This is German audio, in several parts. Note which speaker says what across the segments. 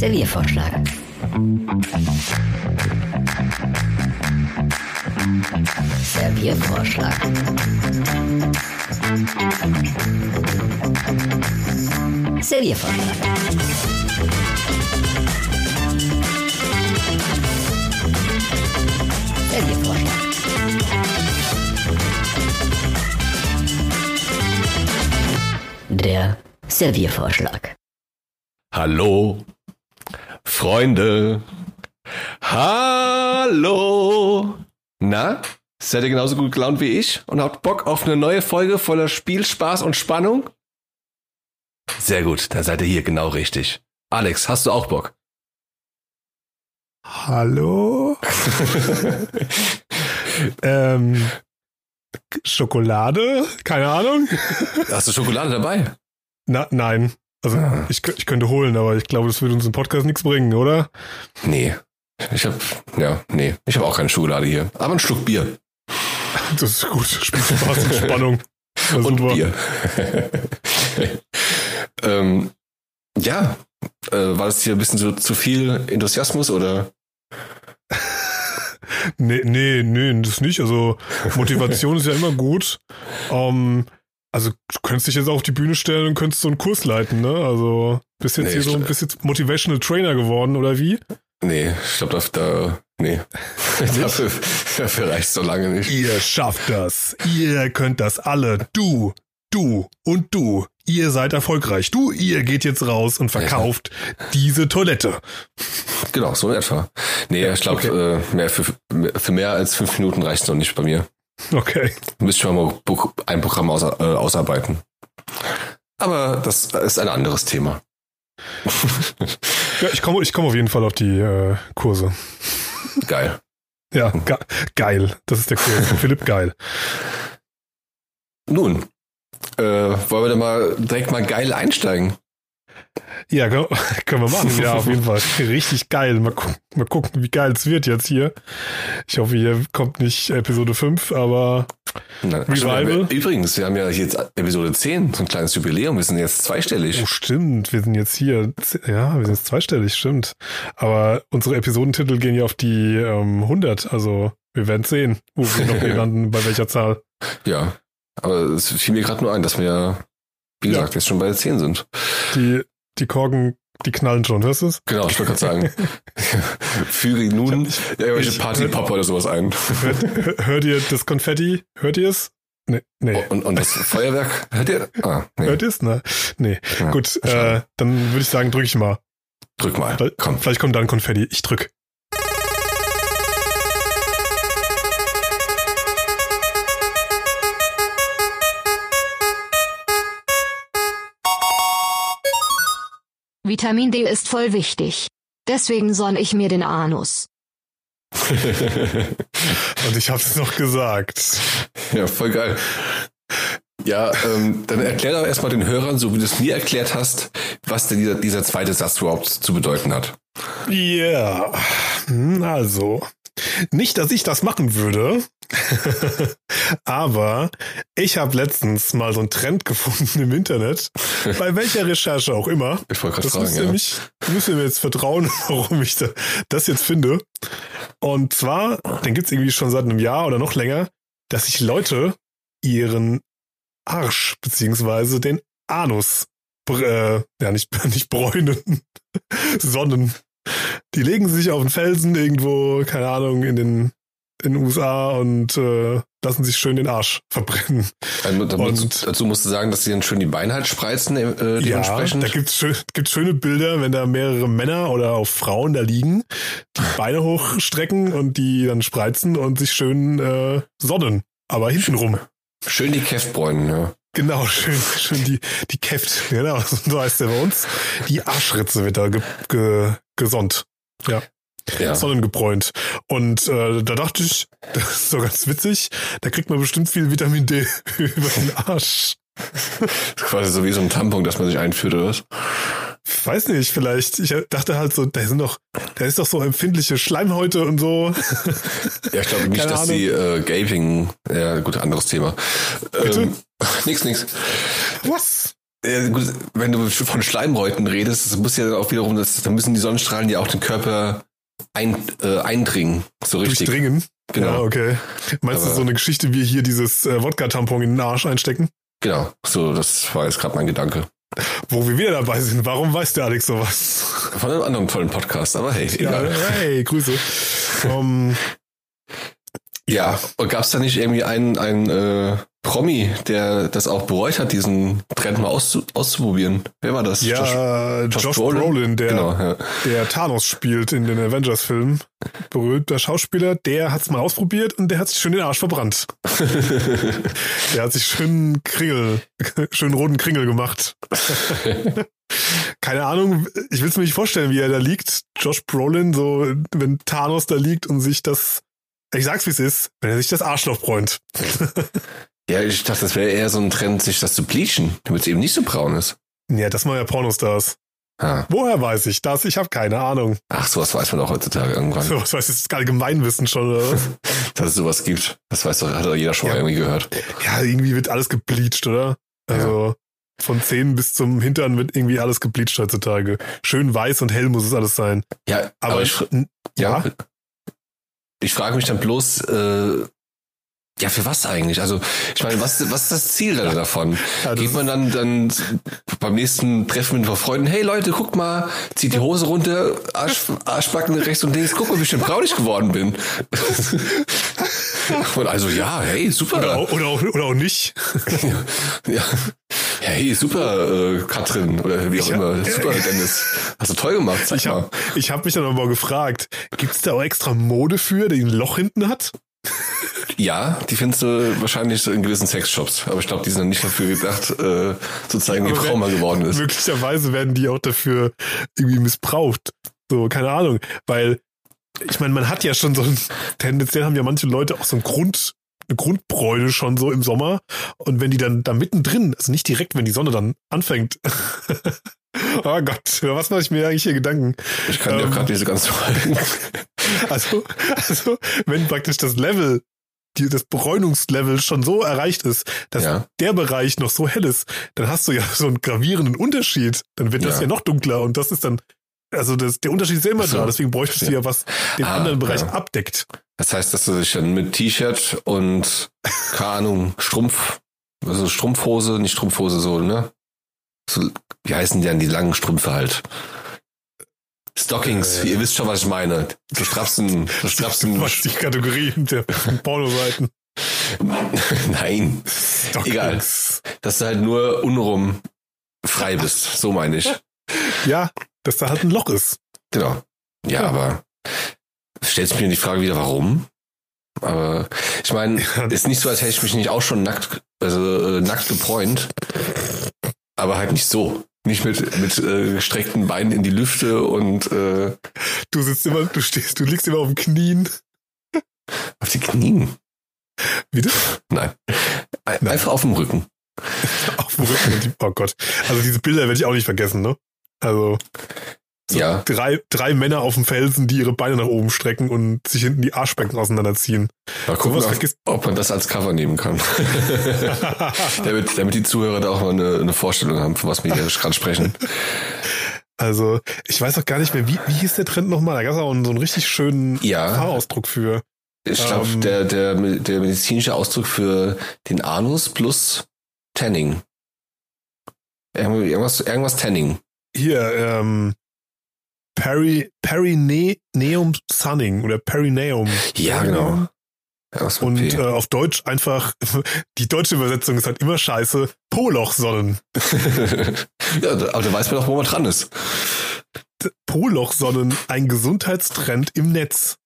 Speaker 1: Serviervorschlag. Serviervorschlag. Serviervorschlag. Serviervorschlag. Der Serviervorschlag.
Speaker 2: Hallo, Freunde. Hallo. Na, seid ihr genauso gut gelaunt wie ich und habt Bock auf eine neue Folge voller Spiel, Spaß und Spannung? Sehr gut, dann seid ihr hier genau richtig. Alex, hast du auch Bock?
Speaker 3: Hallo? ähm, Schokolade? Keine Ahnung.
Speaker 2: Hast du Schokolade dabei?
Speaker 3: Na, nein. Also
Speaker 2: Ah.
Speaker 3: ich, ich könnte holen, aber ich glaube, das würde uns im Podcast nichts bringen, oder?
Speaker 2: Nee. Ich hab, ja, nee. Ich habe auch keine Schokolade hier. Aber einen Schluck Bier.
Speaker 3: Das ist gut. Spiel Spaß und Spannung.
Speaker 2: Und
Speaker 3: super.
Speaker 2: Bier. ähm, ja, äh, war das hier ein bisschen so zu viel Enthusiasmus oder?
Speaker 3: Nee, nee, nee, das nicht. Also Motivation ist ja immer gut. Ähm, also du könntest dich jetzt auf die Bühne stellen und könntest so einen Kurs leiten, ne? Also bist jetzt
Speaker 2: Nee,
Speaker 3: hier so ein bisschen Motivational Trainer geworden, oder wie?
Speaker 2: Nee, ich glaube, da, da, nee. dafür, dafür reicht so lange nicht.
Speaker 3: Ihr schafft das. Ihr könnt das alle. Du, du und du. Ihr seid erfolgreich. Du, ihr geht jetzt raus und verkauft diese Toilette.
Speaker 2: Genau, so in etwa. Nee, ich glaube, äh, mehr für, für mehr als fünf Minuten reicht es noch nicht bei mir.
Speaker 3: Okay.
Speaker 2: Müsste ich mal ein Programm aus, äh, ausarbeiten. Aber das ist ein anderes Thema.
Speaker 3: Ja, ich komme ich komm auf jeden Fall auf die äh, Kurse.
Speaker 2: Geil.
Speaker 3: Ja, ge geil. Das ist der Kurs. Philipp Geil.
Speaker 2: Nun, äh, wollen wir da mal direkt mal geil einsteigen?
Speaker 3: Ja, können, wir machen. Ja, auf jeden Fall. Richtig geil. Mal, gu mal gucken, wie geil es wird jetzt hier. Ich hoffe, hier kommt nicht Episode 5, aber
Speaker 2: Na,
Speaker 3: Revival?
Speaker 2: stimmt, Übrigens, wir haben ja jetzt Episode 10, so ein kleines Jubiläum. Wir sind jetzt zweistellig.
Speaker 3: oh, stimmt. Wir sind jetzt hier. Ja, wir sind jetzt zweistellig, stimmt. Aber unsere Episodentitel gehen ja auf die ähm, 100. Also wir werden sehen, wo wir noch landen, bei welcher Zahl.
Speaker 2: Ja. Aber es fiel mir gerade nur ein, dass wir ja, wie
Speaker 3: Ja.
Speaker 2: gesagt, jetzt schon bei 10 sind.
Speaker 3: Die, die Korken, die knallen schon, hörst du es?
Speaker 2: Genau, ich wollte gerade sagen. Füge nun
Speaker 3: Ich-
Speaker 2: irgendwelche Partypop oder sowas ein.
Speaker 3: Hört, hört ihr das Konfetti? Hört ihr es? Nee, nee.
Speaker 2: Und, und das Feuerwerk, hört ihr? Ah, nee.
Speaker 3: Hört ihr es? Ne? Nee.
Speaker 2: Ja,
Speaker 3: Gut, äh, dann würde ich sagen, drücke ich mal.
Speaker 2: Drück mal.
Speaker 3: Vielleicht-
Speaker 2: Komm.
Speaker 3: Vielleicht kommt dann Konfetti. Ich drück.
Speaker 4: Vitamin D ist voll wichtig. Deswegen sonn ich mir den Anus.
Speaker 3: Und ich hab's noch gesagt.
Speaker 2: ja, voll geil. Ja, ähm, dann erklär doch erstmal den Hörern, so wie du es mir erklärt hast, was denn dieser, dieser zweite Satz überhaupt zu bedeuten hat.
Speaker 3: Ja, hm, also. Nicht, dass ich das machen würde, aber ich habe letztens mal so einen Trend gefunden im Internet, bei welcher Recherche auch immer.
Speaker 2: Ich wollte gerade
Speaker 3: Das müsst
Speaker 2: fragen,
Speaker 3: ihr,
Speaker 2: ja.
Speaker 3: mich, müsst ihr mir jetzt vertrauen, warum ich da, das jetzt finde. Und zwar, den gibt's irgendwie schon seit einem Jahr oder noch länger, dass sich Leute ihren Arsch beziehungsweise den Anus, äh, ja nicht, nicht bräunen, sonnen. Die legen sich auf den Felsen irgendwo, keine Ahnung, in den, in den USA und äh, lassen sich schön den Arsch verbrennen.
Speaker 2: Musst-
Speaker 3: Und-
Speaker 2: dazu musst du sagen, dass sie dann schön die Beine halt spreizen, äh,
Speaker 3: Ja,
Speaker 2: dementsprechend.
Speaker 3: da gibt's schön, gibt schöne Bilder, wenn da mehrere Männer oder auch Frauen da liegen, die Beine hochstrecken und die dann spreizen und sich schön äh, sonnen. Aber hintenrum.
Speaker 2: schön die Käftbräunen, ja.
Speaker 3: Genau, schön, schön die, die Keft, genau, so heißt der bei uns. Die Arschritze wird da ge, ge, gesonnt. Ja,
Speaker 2: ja.
Speaker 3: sonnengebräunt. Und äh, da dachte ich, das ist doch ganz witzig, da kriegt man bestimmt viel Vitamin D über den Arsch.
Speaker 2: Quasi so wie so ein Tampon, das man sich einführt, oder was?
Speaker 3: Weiß nicht, vielleicht. Ich dachte halt so, da sind doch, da ist doch so empfindliche Schleimhäute und so.
Speaker 2: Ja, ich glaube nicht,
Speaker 3: Keine
Speaker 2: dass die äh, Gaping, ja gut, anderes Thema.
Speaker 3: Bitte?
Speaker 2: Ähm, nix, nix.
Speaker 3: Was?
Speaker 2: Ja, gut, wenn du von Schleimhäuten redest, das muss ja dann auch wiederum, das, dann müssen die Sonnenstrahlen ja auch den Körper ein, äh, eindringen. So richtig.
Speaker 3: Durchdringen.
Speaker 2: Genau.
Speaker 3: Ja, okay. Meinst
Speaker 2: Aber-
Speaker 3: du so eine Geschichte wie hier dieses äh, Wodka-Tampon in den Arsch einstecken?
Speaker 2: Genau. So, das war jetzt gerade mein Gedanke.
Speaker 3: Wo wir wieder dabei sind. Warum weiß der Alex sowas?
Speaker 2: Von einem anderen tollen Podcast, aber hey,
Speaker 3: Ja,
Speaker 2: egal.
Speaker 3: hey, Grüße. Um,
Speaker 2: Ja, und gab's da nicht irgendwie einen, einen äh, Promi, der das auch bereut hat, diesen Trend mal auszu auszuprobieren? Wer war das?
Speaker 3: ja, Josh, Brolin, der,
Speaker 2: Genau, ja.
Speaker 3: der Thanos spielt in den Avengers-Filmen. Berühmter Schauspieler, der hat's mal ausprobiert und der hat sich schön den Arsch verbrannt. Der hat sich schön Kringel, schön roten Kringel gemacht. Keine Ahnung, ich will's mir nicht vorstellen, wie er da liegt. Josh Brolin, so, wenn Thanos da liegt und sich das, ich sag's wie es ist, wenn er sich das Arschloch bräunt.
Speaker 2: ja, ich dachte, das wäre eher so ein Trend, sich das zu bleachen, damit es eben nicht so braun ist.
Speaker 3: Ja, das machen ja Pornostars.
Speaker 2: Ah.
Speaker 3: Woher weiß ich das? Ich habe keine Ahnung.
Speaker 2: Ach, sowas weiß man auch heutzutage irgendwann,
Speaker 3: So, was weiß ich, das ist Allgemeinwissen schon, oder
Speaker 2: dass es sowas gibt. Das weiß doch, hat doch jeder schon
Speaker 3: Ja.
Speaker 2: mal irgendwie gehört.
Speaker 3: Ja, irgendwie wird alles gebleached, oder? Also von Zähnen bis zum Hintern wird irgendwie alles gebleached heutzutage. Schön weiß und hell muss es alles sein.
Speaker 2: Ja,
Speaker 3: Aber,
Speaker 2: aber, ich, ja.
Speaker 3: ja,
Speaker 2: Ich frage mich dann bloß, äh, ja, für was eigentlich? Also, ich meine, was, was ist das Ziel dann davon?
Speaker 3: Ja,
Speaker 2: Geht man dann, dann beim nächsten Treffen mit ein paar Freunden, hey Leute, guck mal, zieht die Hose runter, Arsch, Arschbacken rechts und links, guck mal, wie ich denn braunig geworden bin. und also, ja, hey, super.
Speaker 3: oder, auch, oder, auch, oder auch nicht.
Speaker 2: ja. ja, hey, super, äh, Katrin, oder wie auch
Speaker 3: Ich-
Speaker 2: immer. Super, Dennis. Hast du toll gemacht, sag
Speaker 3: Ich habe ich hab mich dann aber gefragt, gibt's da auch extra Mode für, die ein Loch hinten hat?
Speaker 2: Ja, die findest du wahrscheinlich so in gewissen Sexshops. Aber ich glaube, die sind nicht dafür gedacht, äh, zu zeigen, wie braun man geworden ist.
Speaker 3: Möglicherweise werden die auch dafür irgendwie missbraucht. So, keine Ahnung. Weil, ich meine, man hat ja schon so ein, tendenziell haben ja manche Leute auch so ein Grund, eine Grundbräune schon so im Sommer. Und wenn die dann da mittendrin, also nicht direkt, wenn die Sonne dann anfängt. oh Gott, was mache ich mir eigentlich hier Gedanken?
Speaker 2: Ich kann dir
Speaker 3: Ähm.
Speaker 2: auch gerade diese ganze
Speaker 3: Also, also, wenn praktisch das Level, die, das Bräunungslevel schon so erreicht ist, dass
Speaker 2: Ja.
Speaker 3: der Bereich noch so hell ist, dann hast du ja so einen gravierenden Unterschied. Dann wird das
Speaker 2: Ja.
Speaker 3: ja noch dunkler und das ist dann, also das, der Unterschied ist ja immer
Speaker 2: so.
Speaker 3: da. Deswegen bräuchtest du ja was den
Speaker 2: Ah,
Speaker 3: anderen Bereich
Speaker 2: ja.
Speaker 3: abdeckt.
Speaker 2: Das heißt, dass du dich dann mit T-Shirt und, keine Ahnung, Strumpf, also Strumpfhose, nicht Strumpfhose, so, ne? So, wie heißen die dann die langen Strümpfe halt? Stockings,
Speaker 3: Äh.
Speaker 2: ihr wisst schon, was ich meine. So Strapsen, so Strapsen.
Speaker 3: Was die Kategorien der Pornoseiten.
Speaker 2: Nein, Egal.
Speaker 3: Stockings.
Speaker 2: dass du halt nur unrum frei bist. So meine ich.
Speaker 3: Ja, dass da halt ein Loch ist.
Speaker 2: Genau. Ja,
Speaker 3: Ja.
Speaker 2: aber stellst mir die Frage wieder, warum? Aber ich meine, ist nicht so, als hätte ich mich nicht auch schon nackt, also äh, nackt gebräunt. Aber halt nicht so. Nicht mit, mit äh, gestreckten Beinen in die Lüfte und äh,
Speaker 3: Du sitzt immer, du stehst, du liegst immer auf den Knien.
Speaker 2: auf die Knien.
Speaker 3: Wieder?
Speaker 2: Nein. Ein- Einfach auf dem Rücken.
Speaker 3: Auf dem Rücken. die- Oh Gott. Also diese Bilder werde ich auch nicht vergessen, ne? Also So
Speaker 2: Ja.
Speaker 3: drei, drei Männer auf dem Felsen, die ihre Beine nach oben strecken und sich hinten die Arschbecken auseinanderziehen.
Speaker 2: Mal gucken, ob,
Speaker 3: vergisst-
Speaker 2: ob man das als Cover nehmen kann. damit, damit die Zuhörer da auch mal eine, eine Vorstellung haben, von was wir hier gerade sprechen.
Speaker 3: Also, ich weiß auch gar nicht mehr, wie, wie hieß der Trend nochmal? Da gab es auch so einen richtig schönen
Speaker 2: Ja.
Speaker 3: Fahrausdruck für.
Speaker 2: Ich glaube,
Speaker 3: Ähm.
Speaker 2: der, der, der medizinische Ausdruck für den Anus plus Tanning. Irgendwas, irgendwas Tanning.
Speaker 3: Hier, ähm, Peri, Perineum Sunning oder Perineum.
Speaker 2: Ja, genau.
Speaker 3: Und äh, auf Deutsch einfach, die deutsche Übersetzung ist halt immer scheiße, Polochsonnen.
Speaker 2: ja, aber da weiß man doch, wo man dran ist.
Speaker 3: Polochsonnen, ein Gesundheitstrend im Netz.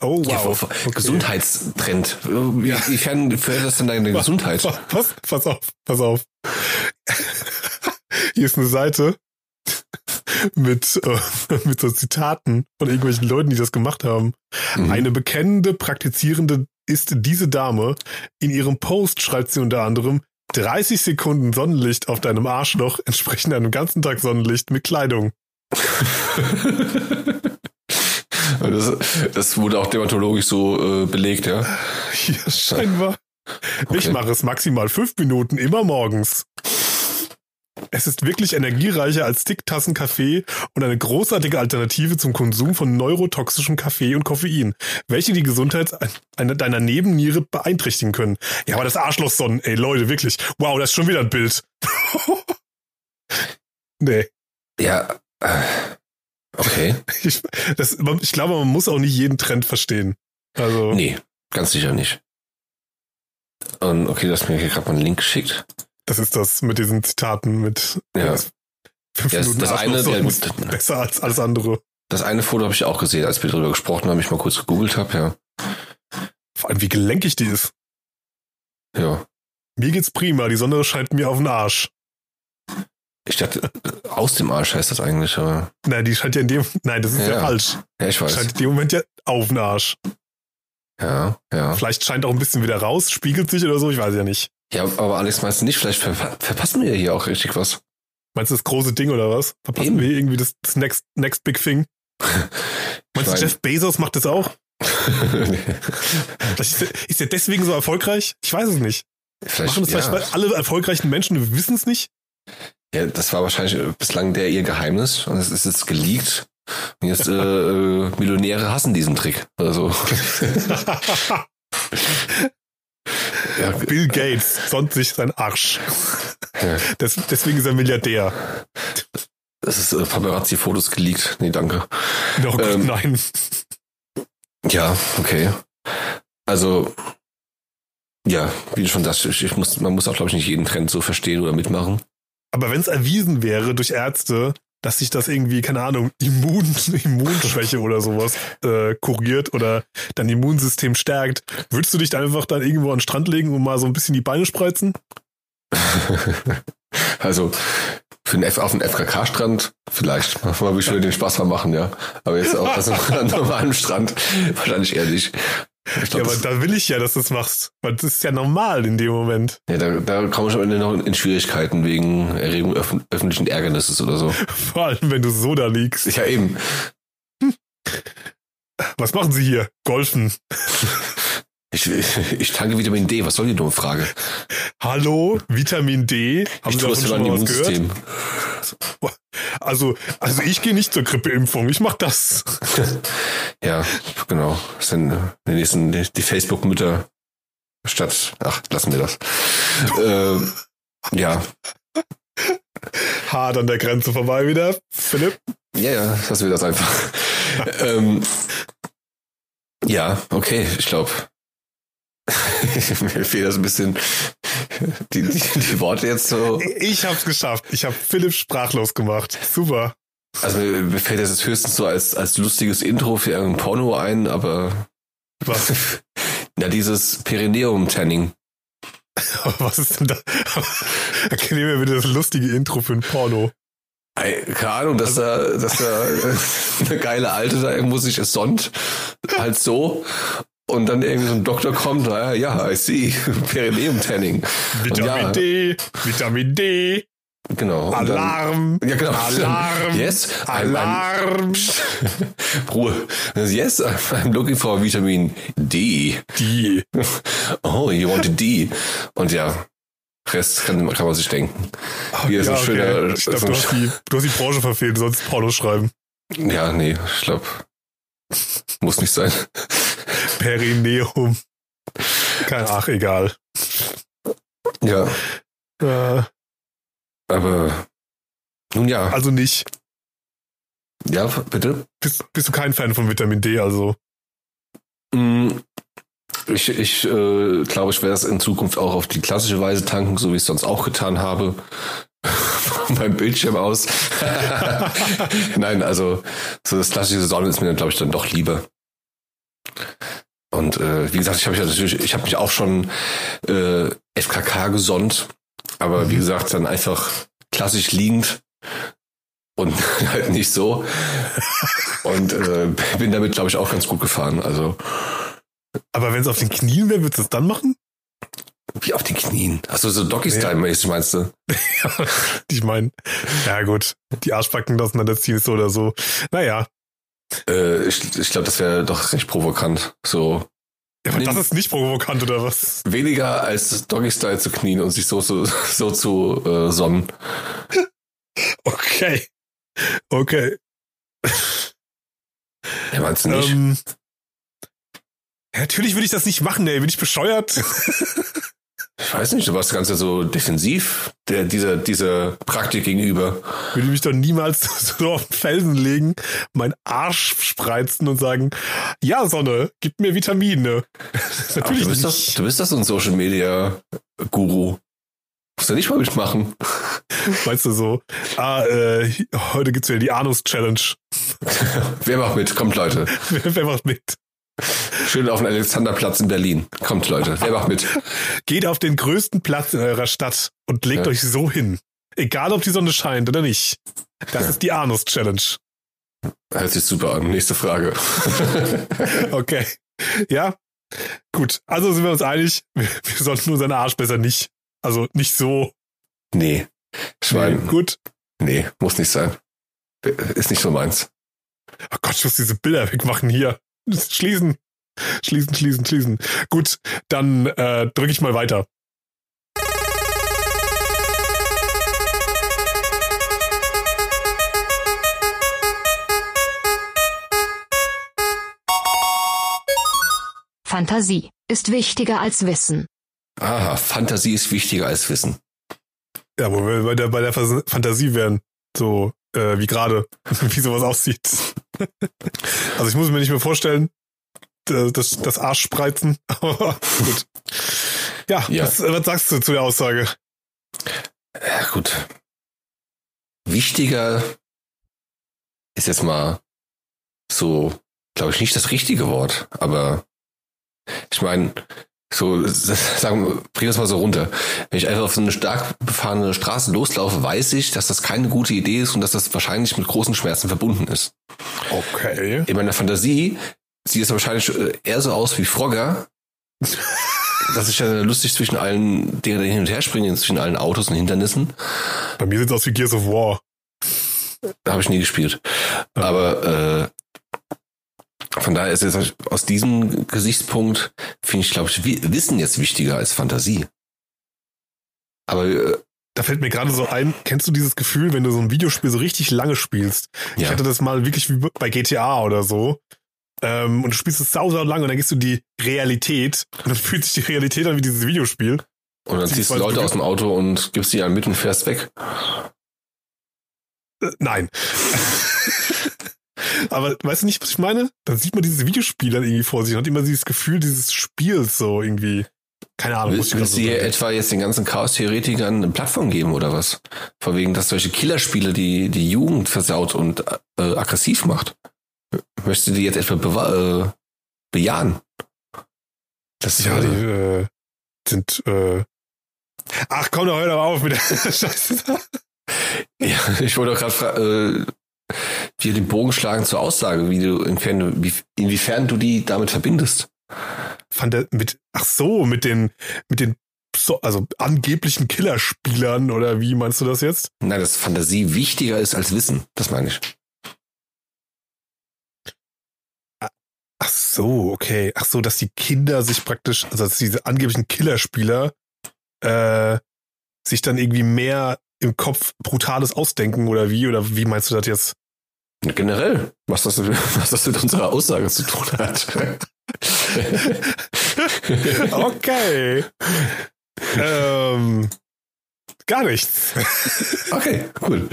Speaker 3: Oh,
Speaker 2: Ja,
Speaker 3: wow.
Speaker 2: vor- vor- Gesundheitstrend. Wie, Inwiefern fördert das denn deine Gesundheit?
Speaker 3: Was, was? Pass auf, pass auf. Hier ist eine Seite mit, äh, mit so Zitaten von irgendwelchen Leuten, die das gemacht haben.
Speaker 2: Mhm.
Speaker 3: Eine bekennende, praktizierende ist diese Dame. In ihrem Post schreibt sie unter anderem 30 Sekunden Sonnenlicht auf deinem Arschloch entsprechen einem ganzen Tag Sonnenlicht mit Kleidung.
Speaker 2: Das, das wurde auch dermatologisch so äh, belegt, ja.
Speaker 3: Ja, scheinbar. Ich
Speaker 2: Okay.
Speaker 3: mache es maximal fünf Minuten immer morgens. Es ist wirklich energiereicher als Sticktassen Kaffee und eine großartige Alternative zum Konsum von neurotoxischem Kaffee und Koffein, welche die Gesundheit einer deiner Nebenniere beeinträchtigen können. Ja, aber das Arschlochsonnen, ey Leute, wirklich. Wow, das ist schon wieder ein Bild. nee.
Speaker 2: Ja, äh, okay.
Speaker 3: Ich, das, ich glaube, man muss auch nicht jeden Trend verstehen. Also,
Speaker 2: Nee, ganz sicher nicht. Und okay, du hast mir hier gerade mal einen Link geschickt.
Speaker 3: Das ist das mit diesen Zitaten mit
Speaker 2: Ja.
Speaker 3: das fünf
Speaker 2: Ja, das-
Speaker 3: Minuten
Speaker 2: das eine,
Speaker 3: Arschlochsonnen
Speaker 2: ja,
Speaker 3: ist
Speaker 2: gut.
Speaker 3: besser als alles andere.
Speaker 2: Das eine Foto habe ich auch gesehen, als wir darüber gesprochen haben, ich mal kurz gegoogelt habe, ja.
Speaker 3: Vor allem, wie gelenkig die ist.
Speaker 2: Ja.
Speaker 3: Mir geht's prima, die Sonne scheint mir auf den Arsch.
Speaker 2: Ich dachte, aus dem Arsch heißt das eigentlich, aber.
Speaker 3: Nein, die scheint ja in dem, nein, das ist ja,
Speaker 2: Ja.
Speaker 3: falsch.
Speaker 2: Ja, ich
Speaker 3: Die
Speaker 2: weiß.
Speaker 3: scheint in dem Moment ja auf den Arsch.
Speaker 2: Ja, ja.
Speaker 3: Vielleicht scheint auch ein bisschen wieder raus, spiegelt sich oder so, ich weiß ja nicht.
Speaker 2: Ja, aber Alex, meinst du nicht, vielleicht verpa verpassen wir hier auch richtig was?
Speaker 3: Meinst du das große Ding oder was? Verpassen
Speaker 2: Eben.
Speaker 3: wir irgendwie das, das next, next Big Thing? Meinst du, Jeff Bezos macht das auch? Ist, er, ist er deswegen so erfolgreich? Ich weiß es nicht.
Speaker 2: vielleicht,
Speaker 3: Machen das
Speaker 2: ja.
Speaker 3: vielleicht alle erfolgreichen Menschen, wissen es nicht?
Speaker 2: ja, das war wahrscheinlich bislang der ihr Geheimnis und es ist jetzt geleakt. Und jetzt äh, äh, Millionäre hassen diesen Trick. Also. Ja,
Speaker 3: Bill Gates sonnt sich sein Arsch.
Speaker 2: Ja.
Speaker 3: Des, deswegen ist er Milliardär.
Speaker 2: das ist äh, Paparazzi-Fotos geleakt. Nee, danke.
Speaker 3: Oh Gott,
Speaker 2: Ähm,
Speaker 3: nein.
Speaker 2: Ja, okay. Also, ja, wie du schon sagst, ich muss, man muss auch, glaube ich, nicht jeden Trend so verstehen oder mitmachen.
Speaker 3: Aber wenn es erwiesen wäre durch Ärzte, dass sich das irgendwie, keine Ahnung, Immun, Immunschwäche oder sowas äh, kuriert oder dein Immunsystem stärkt, würdest du dich dann einfach dann irgendwo an den Strand legen und mal so ein bisschen die Beine spreizen?
Speaker 2: also, für den F auf den FKK-Strand vielleicht. Mal ich wieder den Spaß mal machen, ja. Aber jetzt auch also an einem normalen Strand wahrscheinlich eher nicht. Ich
Speaker 3: Ja,
Speaker 2: glaub,
Speaker 3: aber da will ich ja, dass du es machst. Weil das ist ja normal in dem Moment.
Speaker 2: ja, da, da kommen wir schon am Ende noch in Schwierigkeiten wegen Erregung öff öffentlichen Ärgernisses oder so.
Speaker 3: Vor allem, wenn du so da liegst.
Speaker 2: Ja, eben.
Speaker 3: Was machen sie hier? Golfen.
Speaker 2: Ich, ich tanke Vitamin D. Was soll die dumme Frage?
Speaker 3: Hallo, Vitamin D. Haben
Speaker 2: ich
Speaker 3: Sie davon schon mal was gehört?
Speaker 2: Immunsystem.
Speaker 3: Also, also ich gehe nicht zur Grippeimpfung. Ich mach das.
Speaker 2: Ja, genau. Das sind die nächsten, die, die Facebook-Mütter statt. Ach, lassen wir das. ähm, ja,
Speaker 3: Hart an der Grenze vorbei wieder. Philipp.
Speaker 2: ja, ja, lassen wir das einfach. ähm, ja, okay, ich glaube. Mir fehlt das ein bisschen die, die, die Worte jetzt so.
Speaker 3: Ich hab's geschafft. Ich habe Philipp sprachlos gemacht. Super.
Speaker 2: Also mir fällt das jetzt höchstens so als, als lustiges Intro für irgendein Porno ein, aber
Speaker 3: Was,
Speaker 2: ja, dieses Perineum-Tanning.
Speaker 3: was ist denn da? Erklär mir bitte das lustige Intro für ein Porno.
Speaker 2: Keine Ahnung, dass da, dass da eine geile Alte da irgendwo sich sonnt, halt so. Und dann irgendwie so ein Doktor kommt, naja, ja, I see, Perineum-Tanning.
Speaker 3: Vitamin
Speaker 2: ja.
Speaker 3: D, Vitamin D,
Speaker 2: Genau.
Speaker 3: Alarm,
Speaker 2: Dann, ja, genau.
Speaker 3: Alarm,
Speaker 2: Yes, I'm,
Speaker 3: Alarm.
Speaker 2: I'm, Ruhe. Yes, I'm looking for Vitamin D.
Speaker 3: Die.
Speaker 2: Oh, you want D. Und ja, Rest kann, kann man sich denken. Hier ist ein schöner-
Speaker 3: Ich glaube,
Speaker 2: so
Speaker 3: du, hast die- du hast die Branche verfehlt, du sollst Pornos schreiben.
Speaker 2: Ja, nee, ich glaube, muss nicht sein.
Speaker 3: Perineum. Kein, ach, egal.
Speaker 2: Ja,
Speaker 3: Äh,
Speaker 2: aber nun ja,
Speaker 3: also nicht.
Speaker 2: ja, bitte.
Speaker 3: Bist, bist du kein Fan von Vitamin D, also.
Speaker 2: Mm, Ich, ich äh, glaube, ich werde es in Zukunft auch auf die klassische Weise tanken, so wie ich es sonst auch getan habe. Von meinem Bildschirm aus. Nein, also so das klassische Sonne ist mir dann, glaube ich, dann doch lieber. Und äh, wie gesagt, ich habe ja natürlich, ich habe mich auch schon äh, FKK gesonnt, aber wie gesagt, dann einfach klassisch liegend und halt nicht so. Und äh, bin damit, glaube ich, auch ganz gut gefahren. Also
Speaker 3: Aber wenn es auf den Knien wäre, würdest du es dann machen?
Speaker 2: Wie auf den Knien. Achso, so Doggy-Style-mäßig meinst du?
Speaker 3: ich meine, ja gut, die Arschbacken auseinanderziehen ist so oder so. Naja,
Speaker 2: Äh, ich ich glaube, das wäre doch recht provokant. So
Speaker 3: Ja, aber das ist nicht provokant, oder was?
Speaker 2: Weniger als Doggy-Style zu knien und sich so, so, so zu äh, sonnen.
Speaker 3: Okay. Okay.
Speaker 2: Ja, meinst du nicht?
Speaker 3: Ähm, natürlich würde ich das nicht machen, ey. Bin ich bescheuert?
Speaker 2: Ich weiß nicht, du warst ganz so defensiv der, dieser, dieser Praktik gegenüber.
Speaker 3: würde mich doch niemals so auf den Felsen legen, meinen Arsch spreizen und sagen, ja, Sonne, gib mir Vitamine. Natürlich
Speaker 2: du bist, doch, du bist doch so ein Social Media Guru. Musst du nicht mal mitmachen.
Speaker 3: Weißt du so, ah, äh, heute gibt's wieder die Anus-Challenge.
Speaker 2: Wer macht mit? Kommt, Leute.
Speaker 3: Wer, wer macht mit?
Speaker 2: Schön auf den Alexanderplatz in Berlin. Kommt, Leute. Wer macht mit?
Speaker 3: Geht auf den größten Platz in eurer Stadt und legt
Speaker 2: Ja.
Speaker 3: euch so hin. Egal, ob die Sonne scheint oder nicht. Das
Speaker 2: Ja.
Speaker 3: ist die Anus-Challenge.
Speaker 2: Hört sich super an. Nächste Frage.
Speaker 3: Okay. Ja. Gut. Also sind wir uns einig, wir, wir sollten unseren Arsch besser nicht. Also nicht so.
Speaker 2: nee. Schwein.
Speaker 3: Nee, gut.
Speaker 2: Nee, muss nicht sein. Ist nicht so meins.
Speaker 3: Oh Gott, ich muss diese Bilder wegmachen hier. Schließen. Schließen, schließen, schließen. Gut, dann äh, drücke ich mal weiter.
Speaker 4: Fantasie ist wichtiger als Wissen.
Speaker 2: Aha, Fantasie ist wichtiger als Wissen.
Speaker 3: Ja, wo wir bei der, bei der Fantasie wären. So, äh, wie gerade, wie sowas aussieht. Also ich muss mir nicht mehr vorstellen, d- das, das Arschspreizen. Aber gut. Ja,
Speaker 2: Ja.
Speaker 3: Was, was sagst du zu der Aussage?
Speaker 2: Ja, gut. Wichtiger ist jetzt mal so, glaube ich, nicht das richtige Wort, aber ich meine, so, das- sagen wir, bring das mal so runter. Wenn ich einfach auf so eine stark befahrene Straße loslaufe, weiß ich, dass das keine gute Idee ist und dass das wahrscheinlich mit großen Schmerzen verbunden ist.
Speaker 3: Okay.
Speaker 2: In meiner Fantasie sieht es wahrscheinlich äh, eher so aus wie Frogger, dass ich dann lustig zwischen allen Dingen hin und her springe, zwischen allen Autos und Hindernissen.
Speaker 3: Bei mir sieht's aus wie Gears of War.
Speaker 2: Da habe ich nie gespielt. Aber äh, von daher ist jetzt aus diesem Gesichtspunkt, finde ich, glaube ich, Wi- Wissen jetzt wichtiger als Fantasie. Aber äh,
Speaker 3: Da fällt mir gerade so ein, kennst du dieses Gefühl, wenn du so ein Videospiel so richtig lange spielst? Ich
Speaker 2: ja,
Speaker 3: hatte das mal wirklich wie bei GTA oder so. Ähm, und du spielst es sau, sau lang und dann gehst du die Realität und dann fühlt sich die Realität an wie dieses Videospiel.
Speaker 2: und dann ziehst du Leute aus dem Auto und gibst die dann mit und fährst weg.
Speaker 3: Äh, nein. Aber weißt du nicht, was ich meine? Dann sieht man dieses Videospiel dann irgendwie vor sich und hat immer dieses Gefühl dieses Spiels so irgendwie. Keine Ahnung.
Speaker 2: Willst,
Speaker 3: ich
Speaker 2: willst du hier etwa jetzt den ganzen Chaos-Theoretikern eine Plattform geben oder was? Vor wegen, dass solche Killerspiele die, die Jugend versaut und äh, aggressiv macht. Möchtest du die jetzt etwa bewa- äh, bejahen? Das
Speaker 3: Ja, die äh, sind. Äh Ach komm doch, hör doch auf mit der Scheiße.
Speaker 2: Ja, ich wollte doch gerade äh, dir den Bogen schlagen zur Aussage, wie du inwiefern, wie, inwiefern du die damit verbindest.
Speaker 3: Fand er mit, ach so, mit den, mit den, so, also angeblichen Killerspielern oder wie meinst du das jetzt?
Speaker 2: Nein, dass Fantasie wichtiger ist als Wissen. Das meine ich.
Speaker 3: Ach so, okay. Ach so, dass die Kinder sich praktisch, also dass diese angeblichen Killerspieler äh, sich dann irgendwie mehr im Kopf Brutales ausdenken oder wie? Oder wie meinst du das jetzt?
Speaker 2: Generell, was das, was das mit unserer Aussage zu tun hat.
Speaker 3: Okay. ähm, gar nichts.
Speaker 2: okay, cool.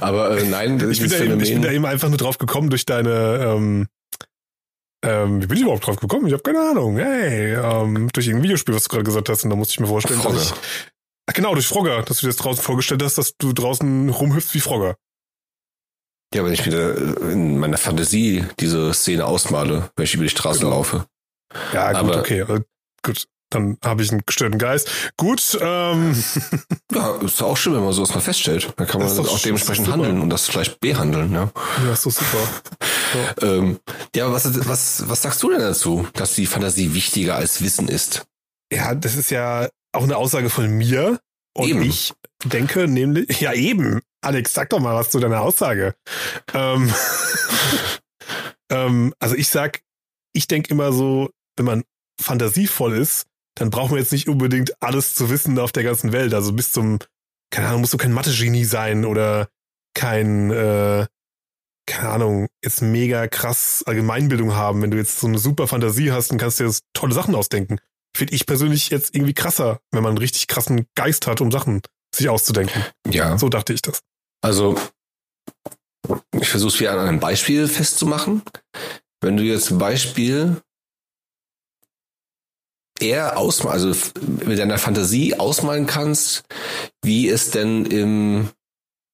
Speaker 2: Aber äh, nein,
Speaker 3: Ich bin, da eben, ich bin da eben einfach nur drauf gekommen durch deine, ähm, ähm, wie bin ich überhaupt drauf gekommen? Ich habe keine Ahnung. Hey, ähm, durch irgendein Videospiel, was du gerade gesagt hast, und da musste ich mir vorstellen, dass ich, ach genau, durch Frogger, dass du dir das draußen vorgestellt hast, dass du draußen rumhüpfst wie Frogger.
Speaker 2: ja, wenn ich wieder äh, in meiner Fantasie diese Szene ausmale, wenn ich über die Straße
Speaker 3: Genau.
Speaker 2: laufe.
Speaker 3: Ja, gut,
Speaker 2: Aber-
Speaker 3: okay. äh, Gut, dann habe ich einen gestörten Geist. Gut, ähm,
Speaker 2: Ja, ist auch schön, wenn man sowas mal feststellt. Dann kann man
Speaker 3: Das
Speaker 2: auch dementsprechend
Speaker 3: super.
Speaker 2: handeln und das vielleicht behandeln. Ja,
Speaker 3: ja, ist doch super.
Speaker 2: ähm, ja aber was, was, was sagst du denn dazu, dass die Fantasie wichtiger als Wissen ist?
Speaker 3: Ja, das ist ja auch eine Aussage von mir. Und
Speaker 2: Eben.
Speaker 3: ich denke nämlich, ja eben, Alex, sag doch mal was zu deiner Aussage. Ähm, ähm, also ich sag, ich denke immer so, wenn man fantasievoll ist, dann braucht man jetzt nicht unbedingt alles zu wissen auf der ganzen Welt. Also bis zum, keine Ahnung, musst du kein Mathe-Genie sein oder kein, äh, keine Ahnung, jetzt mega krass Allgemeinbildung haben. Wenn du jetzt so eine super Fantasie hast, dann kannst du dir jetzt tolle Sachen ausdenken. Finde ich persönlich jetzt irgendwie krasser, wenn man einen richtig krassen Geist hat, um Sachen sich auszudenken.
Speaker 2: Ja.
Speaker 3: So dachte ich das.
Speaker 2: Also, ich versuche es wieder an einem Beispiel festzumachen. Wenn du jetzt ein Beispiel eher ausmalen, also mit deiner Fantasie ausmalen kannst, wie es denn im,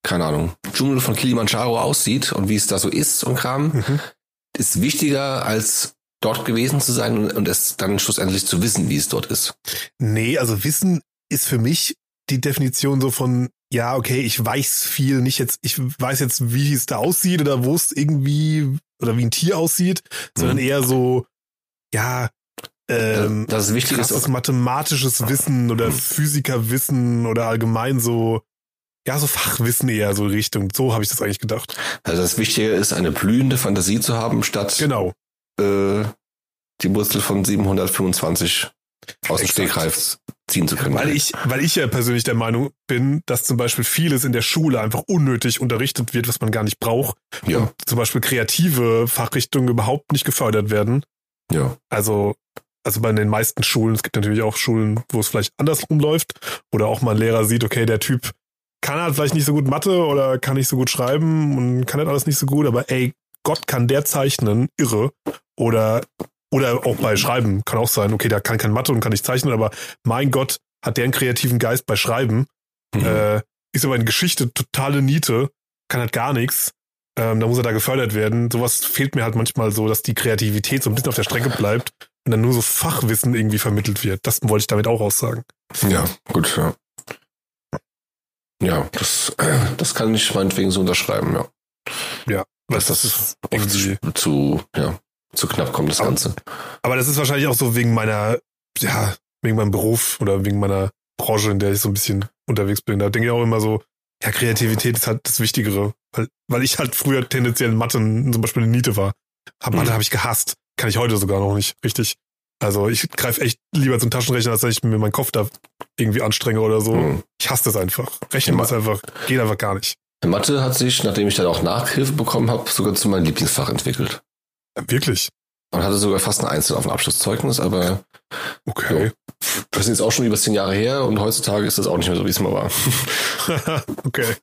Speaker 2: keine Ahnung, Dschungel von Kilimanjaro aussieht und wie es da so ist und Kram,
Speaker 3: Mhm.
Speaker 2: ist wichtiger als dort gewesen zu sein und, und es dann schlussendlich zu wissen, wie es dort ist.
Speaker 3: Nee, also Wissen ist für mich die Definition so von, ja, okay, ich weiß viel, nicht jetzt, ich weiß jetzt, wie es da aussieht oder wo es irgendwie oder wie ein Tier aussieht, sondern
Speaker 2: Mhm.
Speaker 3: eher so, ja, ähm,
Speaker 2: das ist wichtig.
Speaker 3: krasses
Speaker 2: Ist,
Speaker 3: mathematisches Wissen oder Physikerwissen oder allgemein so, ja, so Fachwissen eher so Richtung. So habe ich das eigentlich gedacht.
Speaker 2: also das Wichtige ist, eine blühende Fantasie zu haben, statt
Speaker 3: Genau.
Speaker 2: Äh, die Wurzel von 725 aus dem. Stegreif ziehen zu können.
Speaker 3: Weil ich, weil ich ja persönlich der Meinung bin, dass zum Beispiel vieles in der Schule einfach unnötig unterrichtet wird, was man gar nicht braucht.
Speaker 2: ja,
Speaker 3: Und zum Beispiel kreative Fachrichtungen überhaupt nicht gefördert werden.
Speaker 2: ja,
Speaker 3: Also, also bei den meisten Schulen, es gibt natürlich auch Schulen, wo es vielleicht andersrum läuft, oder auch mal ein Lehrer sieht, okay, der Typ kann halt vielleicht nicht so gut Mathe oder kann nicht so gut schreiben und kann halt alles nicht so gut, aber ey, Gott kann der zeichnen, irre. Oder, oder auch bei Schreiben kann auch sein, okay, der kann kein Mathe und kann nicht zeichnen, aber mein Gott, hat der einen kreativen Geist bei Schreiben,
Speaker 2: Mhm.
Speaker 3: äh, ist aber in Geschichte totale Niete, kann halt gar nichts. Ähm, da muss er da gefördert werden. Sowas fehlt mir halt manchmal so, dass die Kreativität so ein bisschen auf der Strecke bleibt und dann nur so Fachwissen irgendwie vermittelt wird. Das wollte ich damit auch aussagen.
Speaker 2: ja, gut, ja. Ja, das, das kann ich meinetwegen so unterschreiben, ja. Dass das
Speaker 3: ist
Speaker 2: oft zu, ja, zu knapp kommt, das Ganze.
Speaker 3: aber das ist wahrscheinlich auch so wegen meiner, ja, wegen meinem Beruf oder wegen meiner Branche, in der ich so ein bisschen unterwegs bin. Da denke ich auch immer so, ja, Kreativität ist halt das Wichtigere. Weil, weil ich halt früher tendenziell in Mathe zum Beispiel eine Niete war. Hab, Mathe
Speaker 2: Mhm.
Speaker 3: habe ich gehasst. Kann ich heute sogar noch nicht richtig. Also ich greife echt lieber zum Taschenrechner, als dass ich mir meinen Kopf da irgendwie anstrenge oder so.
Speaker 2: Mhm.
Speaker 3: Ich hasse das einfach. Rechnen ist einfach, geht einfach gar nicht.
Speaker 2: Mathe hat sich, nachdem ich dann auch Nachhilfe bekommen habe, sogar zu meinem Lieblingsfach entwickelt.
Speaker 3: Wirklich.
Speaker 2: Und hatte sogar fast ein Einzel auf dem Abschlusszeugnis, aber
Speaker 3: Okay.
Speaker 2: das ist jetzt auch schon über zehn Jahre her und heutzutage ist das auch nicht mehr so, wie es mal war.
Speaker 3: okay.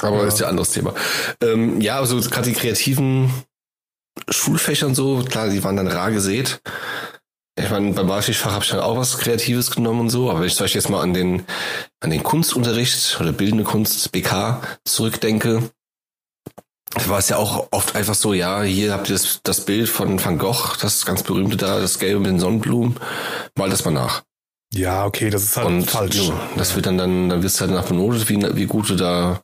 Speaker 2: Aber
Speaker 3: Ja.
Speaker 2: ist ja ein anderes Thema. Ähm, ja, also gerade die kreativen Schulfächern so, klar, die waren dann rar gesät. Ich meine, beim Wahlpflichtfach habe ich dann auch was Kreatives genommen und so, aber wenn ich zum Beispiel jetzt mal an den, an den Kunstunterricht oder bildende Kunst, BK, zurückdenke, war es ja auch oft einfach so, ja, hier habt ihr das, das Bild von Van Gogh, das ganz berühmte da, das Gelbe mit den Sonnenblumen, mal das mal nach.
Speaker 3: Ja, okay, das ist halt
Speaker 2: und
Speaker 3: falsch.
Speaker 2: jo, das wird dann, dann, dann wirst du halt nach benotet, wie, wie gut du da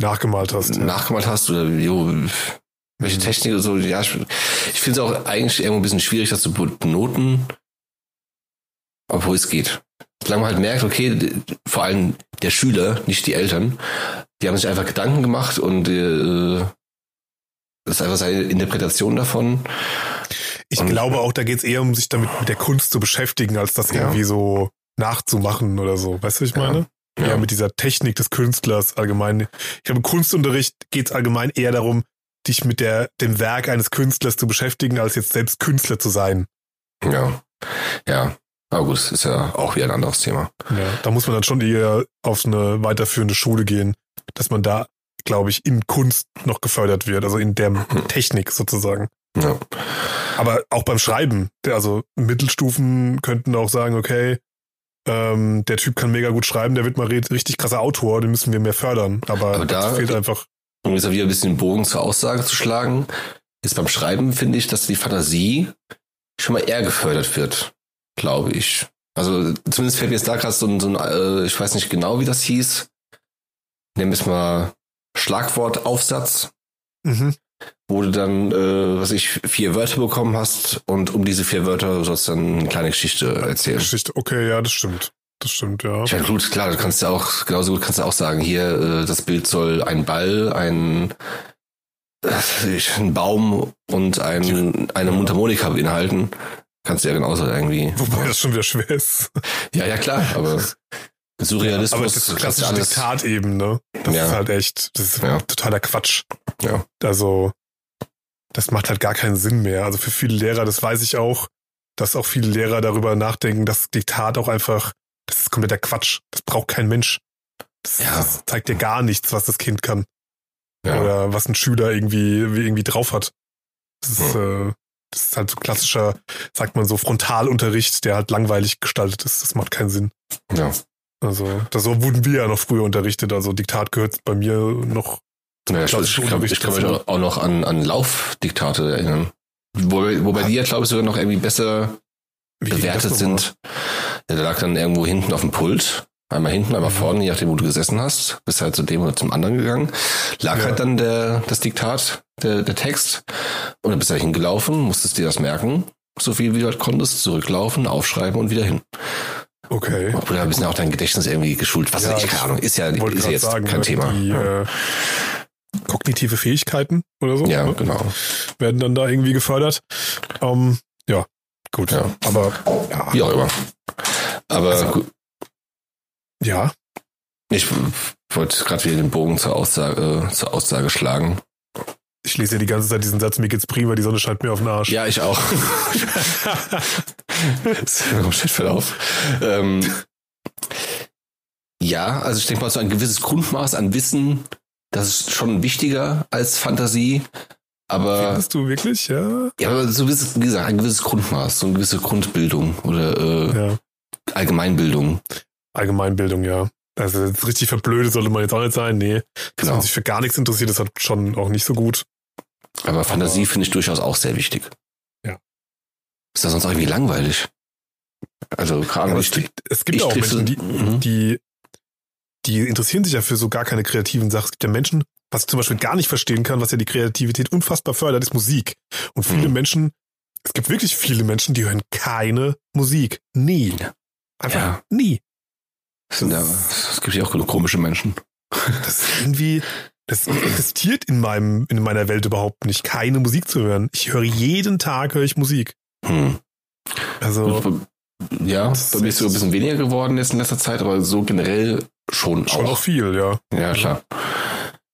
Speaker 3: Nachgemalt hast. Ja.
Speaker 2: nachgemalt hast oder jo, welche
Speaker 3: Mhm.
Speaker 2: Technik oder so. Ja, ich, ich finde es auch eigentlich irgendwo ein bisschen schwierig, das zu benoten, obwohl es geht. Solange man halt merkt, okay, vor allem der Schüler, nicht die Eltern, die haben sich einfach Gedanken gemacht und äh, das ist einfach seine Interpretation davon.
Speaker 3: Ich
Speaker 2: Und-
Speaker 3: glaube auch, da geht es eher um sich damit mit der Kunst zu beschäftigen, als das
Speaker 2: Ja.
Speaker 3: irgendwie so nachzumachen oder so. Weißt du, was ich meine?
Speaker 2: Ja.
Speaker 3: Ja, mit dieser Technik des Künstlers allgemein. Ich glaube, im Kunstunterricht geht es allgemein eher darum, dich mit der, dem Werk eines Künstlers zu beschäftigen, als jetzt selbst Künstler zu sein.
Speaker 2: Ja, ja. Aber gut, ist ja auch wieder ein anderes Thema.
Speaker 3: Ja, da muss man dann schon eher auf eine weiterführende Schule gehen, dass man da, glaube ich, in Kunst noch gefördert wird, also in der Technik sozusagen.
Speaker 2: Ja.
Speaker 3: Aber auch beim Schreiben, also Mittelstufen könnten auch sagen, okay, ähm, der Typ kann mega gut schreiben, der wird mal richtig krasser Autor, den müssen wir mehr fördern. Aber,
Speaker 2: Aber da-
Speaker 3: fehlt einfach.
Speaker 2: um jetzt wieder ein bisschen den Bogen zur Aussage zu schlagen, ist beim Schreiben, finde ich, dass die Fantasie schon mal eher gefördert wird, glaube ich. Also zumindest fällt mir jetzt da gerade so ein, so ein äh, ich weiß nicht genau, wie das hieß, nehmen wir es mal Schlagwortaufsatz,
Speaker 3: Mhm.
Speaker 2: wo du dann, äh, was ich, vier Wörter bekommen hast und um diese vier Wörter sollst du dann eine kleine Geschichte erzählen.
Speaker 3: Geschichte. Okay, ja, das stimmt. Das stimmt, ja.
Speaker 2: Ich meine, gut, klar, du kannst ja auch, genauso gut kannst du auch sagen, hier, äh, das Bild soll ein Ball, ein, äh, ein Baum und ein, eine Mundharmonika beinhalten. kannst du ja genauso irgendwie.
Speaker 3: Wobei das schon wieder schwer ist.
Speaker 2: Ja, ja, klar, aber Surrealismus.
Speaker 3: Aber das ist klassische
Speaker 2: alles-
Speaker 3: Diktat eben, ne? Das
Speaker 2: Ja.
Speaker 3: ist halt echt, das ist
Speaker 2: Ja.
Speaker 3: totaler Quatsch.
Speaker 2: Ja.
Speaker 3: Also, das macht halt gar keinen Sinn mehr. Also für viele Lehrer, das weiß ich auch, dass auch viele Lehrer darüber nachdenken, dass Diktat auch einfach, das ist kompletter Quatsch. Das braucht kein Mensch. Das,
Speaker 2: Ja.
Speaker 3: das zeigt dir gar nichts, was das Kind kann.
Speaker 2: Ja.
Speaker 3: Oder was ein Schüler irgendwie, wie irgendwie drauf hat. Das ist, äh, das ist halt so klassischer, sagt man so, Frontalunterricht, der halt langweilig gestaltet ist. Das macht keinen Sinn.
Speaker 2: ja.
Speaker 3: Also, das so wurden wir ja noch früher unterrichtet. Also Diktat gehört bei mir noch.
Speaker 2: Ja, ich, ich, kann mich auch noch an, an Laufdiktate erinnern. Wobei, wobei die ja, glaube ich, sogar noch irgendwie besser
Speaker 3: Wie
Speaker 2: bewertet sind. Ja, der lag dann irgendwo hinten auf dem Pult. Einmal hinten, einmal
Speaker 3: Mhm.
Speaker 2: vorne, je nachdem, wo du gesessen hast. Bist halt zu dem oder zum anderen gegangen. Lag
Speaker 3: Ja.
Speaker 2: halt dann der, das Diktat, der, der Text. Und dann bist du da hingelaufen, musstest dir das merken. So viel wie du halt konntest. Zurücklaufen, aufschreiben und wieder hin.
Speaker 3: Okay.
Speaker 2: Oder ein bisschen auch dein Gedächtnis irgendwie geschult. Was
Speaker 3: Ja,
Speaker 2: ich, keine Ahnung. Ist ja, ist jetzt
Speaker 3: sagen,
Speaker 2: kein
Speaker 3: ne,
Speaker 2: Thema.
Speaker 3: die
Speaker 2: ja.
Speaker 3: äh, kognitive Fähigkeiten oder so
Speaker 2: ja,
Speaker 3: ne,
Speaker 2: genau.
Speaker 3: werden dann da irgendwie gefördert. Ähm, ja, gut.
Speaker 2: Ja.
Speaker 3: Aber ja,
Speaker 2: Wie auch immer. Aber
Speaker 3: Also- ja,
Speaker 2: ich wollte gerade wieder den Bogen zur Aussage, äh, zur Aussage schlagen.
Speaker 3: ich lese ja die ganze Zeit diesen Satz, mir geht's prima, die Sonne scheint mir auf den Arsch.
Speaker 2: Ja, ich auch. Voll auf? Ähm, ja, also ich denke mal, so ein gewisses Grundmaß an Wissen, das ist schon wichtiger als Fantasie. Aber,
Speaker 3: Findest du wirklich? Ja.
Speaker 2: ja, aber so gewisses, wie gesagt, ein gewisses Grundmaß, so eine gewisse Grundbildung oder äh,
Speaker 3: ja.
Speaker 2: Allgemeinbildung.
Speaker 3: Allgemeinbildung, ja. Also richtig verblödet sollte man jetzt auch nicht sein. Nee. Dass
Speaker 2: Genau.
Speaker 3: man sich für gar nichts interessiert, ist halt schon auch nicht so gut.
Speaker 2: Aber Fantasie finde ich durchaus auch sehr wichtig.
Speaker 3: Ja.
Speaker 2: Ist das sonst irgendwie langweilig? Also,
Speaker 3: Aber
Speaker 2: ich,
Speaker 3: es gibt, es gibt auch Menschen, die,
Speaker 2: Mhm.
Speaker 3: die, die interessieren sich ja für so gar keine kreativen Sachen. Es gibt ja Menschen, was ich zum Beispiel gar nicht verstehen kann, was ja die Kreativität unfassbar fördert, ist Musik. Und viele
Speaker 2: Mhm.
Speaker 3: Menschen, es gibt wirklich viele Menschen, die hören keine Musik. Nie. Einfach
Speaker 2: Ja.
Speaker 3: nie.
Speaker 2: es ja, gibt ja auch genug komische Menschen.
Speaker 3: Das ist irgendwie, das existiert in meinem, in meiner Welt überhaupt nicht, keine Musik zu hören. Ich höre jeden Tag höre ich Musik.
Speaker 2: Hm.
Speaker 3: Also
Speaker 2: ja, bei mir ist es sogar ein bisschen weniger geworden jetzt in letzter Zeit, aber so generell schon,
Speaker 3: schon auch viel, ja.
Speaker 2: Ja, klar.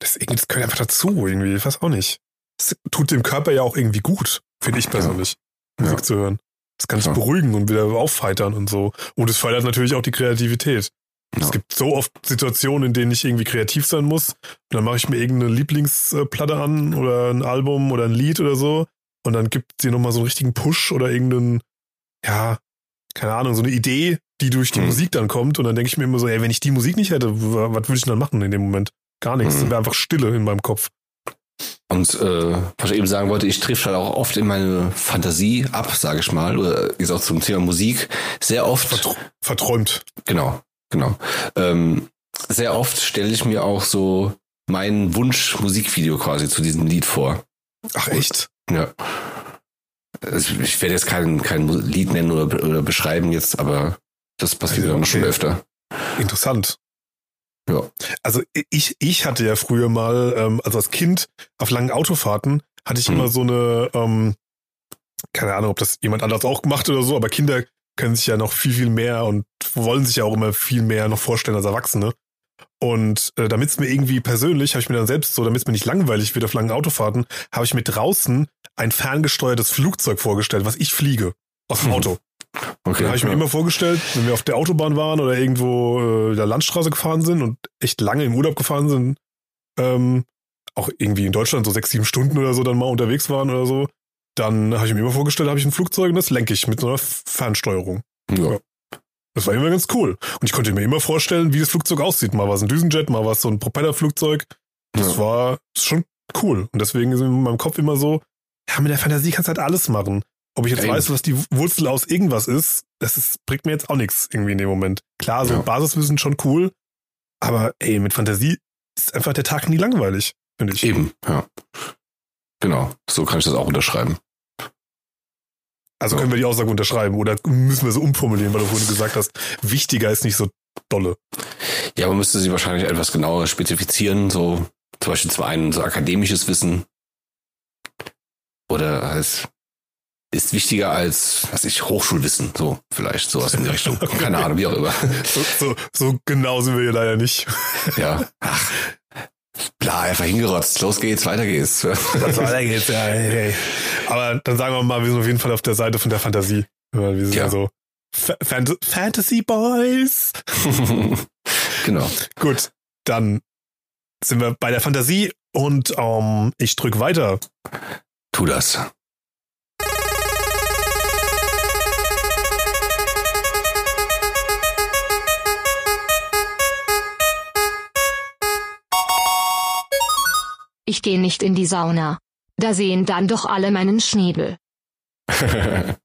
Speaker 3: Das, irgendwie, das gehört einfach dazu, irgendwie. Ich weiß auch nicht. Das tut dem Körper ja auch irgendwie gut, finde ich persönlich, Musik
Speaker 2: Ja.
Speaker 3: zu hören. Das kann sich
Speaker 2: Ja.
Speaker 3: beruhigen und wieder aufheitern und so. Und es fördert natürlich auch die Kreativität.
Speaker 2: Ja.
Speaker 3: Es gibt so oft Situationen, in denen ich irgendwie kreativ sein muss. Und dann mache ich mir irgendeine Lieblingsplatte an oder ein Album oder ein Lied oder so. Und dann gibt sie nochmal so einen richtigen Push oder irgendeinen, ja, keine Ahnung, so eine Idee, die durch die
Speaker 2: Mhm.
Speaker 3: Musik dann kommt. Und dann denke ich mir immer so, ey, wenn ich die Musik nicht hätte, wa- was würde ich denn dann machen in dem Moment? Gar nichts.
Speaker 2: Mhm.
Speaker 3: Es wäre einfach Stille in meinem Kopf.
Speaker 2: Und äh, was ich eben sagen wollte, ich trifft halt auch oft in meine Fantasie ab, sage ich mal, oder ist auch zum Thema Musik, sehr oft,
Speaker 3: Vertr verträumt.
Speaker 2: genau, genau, ähm, sehr oft stelle ich mir auch so mein Wunsch-Musikvideo quasi zu diesem Lied vor.
Speaker 3: Ach echt?
Speaker 2: Ja. Also ich werde jetzt kein, kein Lied nennen oder, oder beschreiben jetzt, aber das passiert
Speaker 3: Also,
Speaker 2: dann schon
Speaker 3: okay.
Speaker 2: öfter.
Speaker 3: Interessant.
Speaker 2: Ja.
Speaker 3: Also ich, ich hatte ja früher mal, ähm, also als Kind auf langen Autofahrten, hatte ich
Speaker 2: Hm.
Speaker 3: immer so eine, ähm, keine Ahnung, ob das jemand anders auch gemacht oder so, aber Kinder können sich ja noch viel, viel mehr und wollen sich ja auch immer viel mehr noch vorstellen als Erwachsene. Und äh, damit es mir irgendwie persönlich, habe ich mir dann selbst so, damit es mir nicht langweilig wird auf langen Autofahrten, habe ich mir draußen ein ferngesteuertes Flugzeug vorgestellt, was ich fliege. Aus dem
Speaker 2: Mhm.
Speaker 3: Auto.
Speaker 2: Okay.
Speaker 3: Da habe ich mir
Speaker 2: ja.
Speaker 3: immer vorgestellt, wenn wir auf der Autobahn waren oder irgendwo äh, der Landstraße gefahren sind und echt lange im Urlaub gefahren sind, ähm, auch irgendwie in Deutschland so sechs, sieben Stunden oder so dann mal unterwegs waren oder so, dann habe ich mir immer vorgestellt, habe ich ein Flugzeug und das lenke ich mit so einer Fernsteuerung.
Speaker 2: ja.
Speaker 3: Das war immer ganz cool. Und ich konnte mir immer vorstellen, wie das Flugzeug aussieht. Mal war es ein Düsenjet, mal war es so ein Propellerflugzeug. Das
Speaker 2: Ja.
Speaker 3: war schon cool. Und deswegen ist in meinem Kopf immer so, ja, mit der Fantasie kannst du halt alles machen. Ob ich jetzt
Speaker 2: eben.
Speaker 3: weiß, was die Wurzel aus irgendwas ist, das ist, bringt mir jetzt auch nichts irgendwie in dem Moment. Klar, so
Speaker 2: Ja.
Speaker 3: Basiswissen schon cool, aber ey, mit Fantasie ist einfach der Tag nie langweilig, finde ich.
Speaker 2: Eben, ja. Genau, so kann ich das auch unterschreiben.
Speaker 3: Also können wir die Aussage unterschreiben oder müssen wir so umformulieren, weil du vorhin gesagt hast, wichtiger ist nicht so dolle.
Speaker 2: Ja, man müsste sie wahrscheinlich etwas genauer spezifizieren, so zum Beispiel zum einen so akademisches Wissen oder als ist wichtiger als, was ich, Hochschulwissen, so vielleicht, sowas in die Richtung. Keine Ahnung, wie auch immer.
Speaker 3: So, so, so genau sind wir hier leider nicht.
Speaker 2: Ja. Ach. Bla, einfach hingerotzt. Los geht's, weiter geht's.
Speaker 3: Weiter geht's, ja, hey, hey. Aber dann sagen wir mal, wir sind auf jeden Fall auf der Seite von der Fantasie. Wir sind ja,
Speaker 2: Ja.
Speaker 3: so Fa Fant Fantasy Boys.
Speaker 2: genau.
Speaker 3: Gut, dann sind wir bei der Fantasie und ähm, ich drück weiter.
Speaker 2: Tu das.
Speaker 4: Ich gehe nicht in die Sauna. Da sehen dann doch alle meinen Schniedel.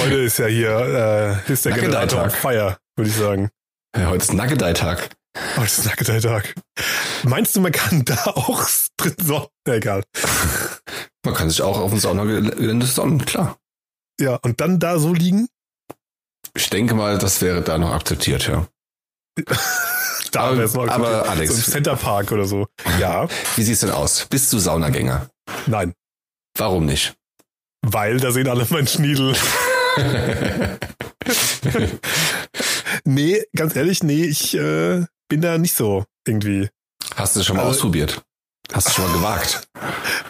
Speaker 3: Heute ist ja hier äh, ist der Generator on. Fire, würde ich sagen.
Speaker 2: ja, heute ist Nugget-Tag.
Speaker 3: Heute ist Nugget Tag. Meinst du, man kann da auch drin so? Egal.
Speaker 2: Man kann sich auch auf dem Saunagelände sonnen, klar.
Speaker 3: Ja, und dann da so liegen?
Speaker 2: Ich denke mal, das wäre da noch akzeptiert, ja.
Speaker 3: Da
Speaker 2: Aber-
Speaker 3: wär's mal okay.
Speaker 2: aber Alex-
Speaker 3: So im Center Park oder so. Ja,
Speaker 2: Wie sieht's denn aus? Bist du Saunagänger?
Speaker 3: nein.
Speaker 2: Warum nicht?
Speaker 3: Weil da sehen alle meinen Schniedel. Nee, ganz ehrlich, nee, ich äh, bin da nicht so irgendwie.
Speaker 2: Hast du schon mal
Speaker 3: Also-
Speaker 2: ausprobiert? Hast du schon mal gewagt?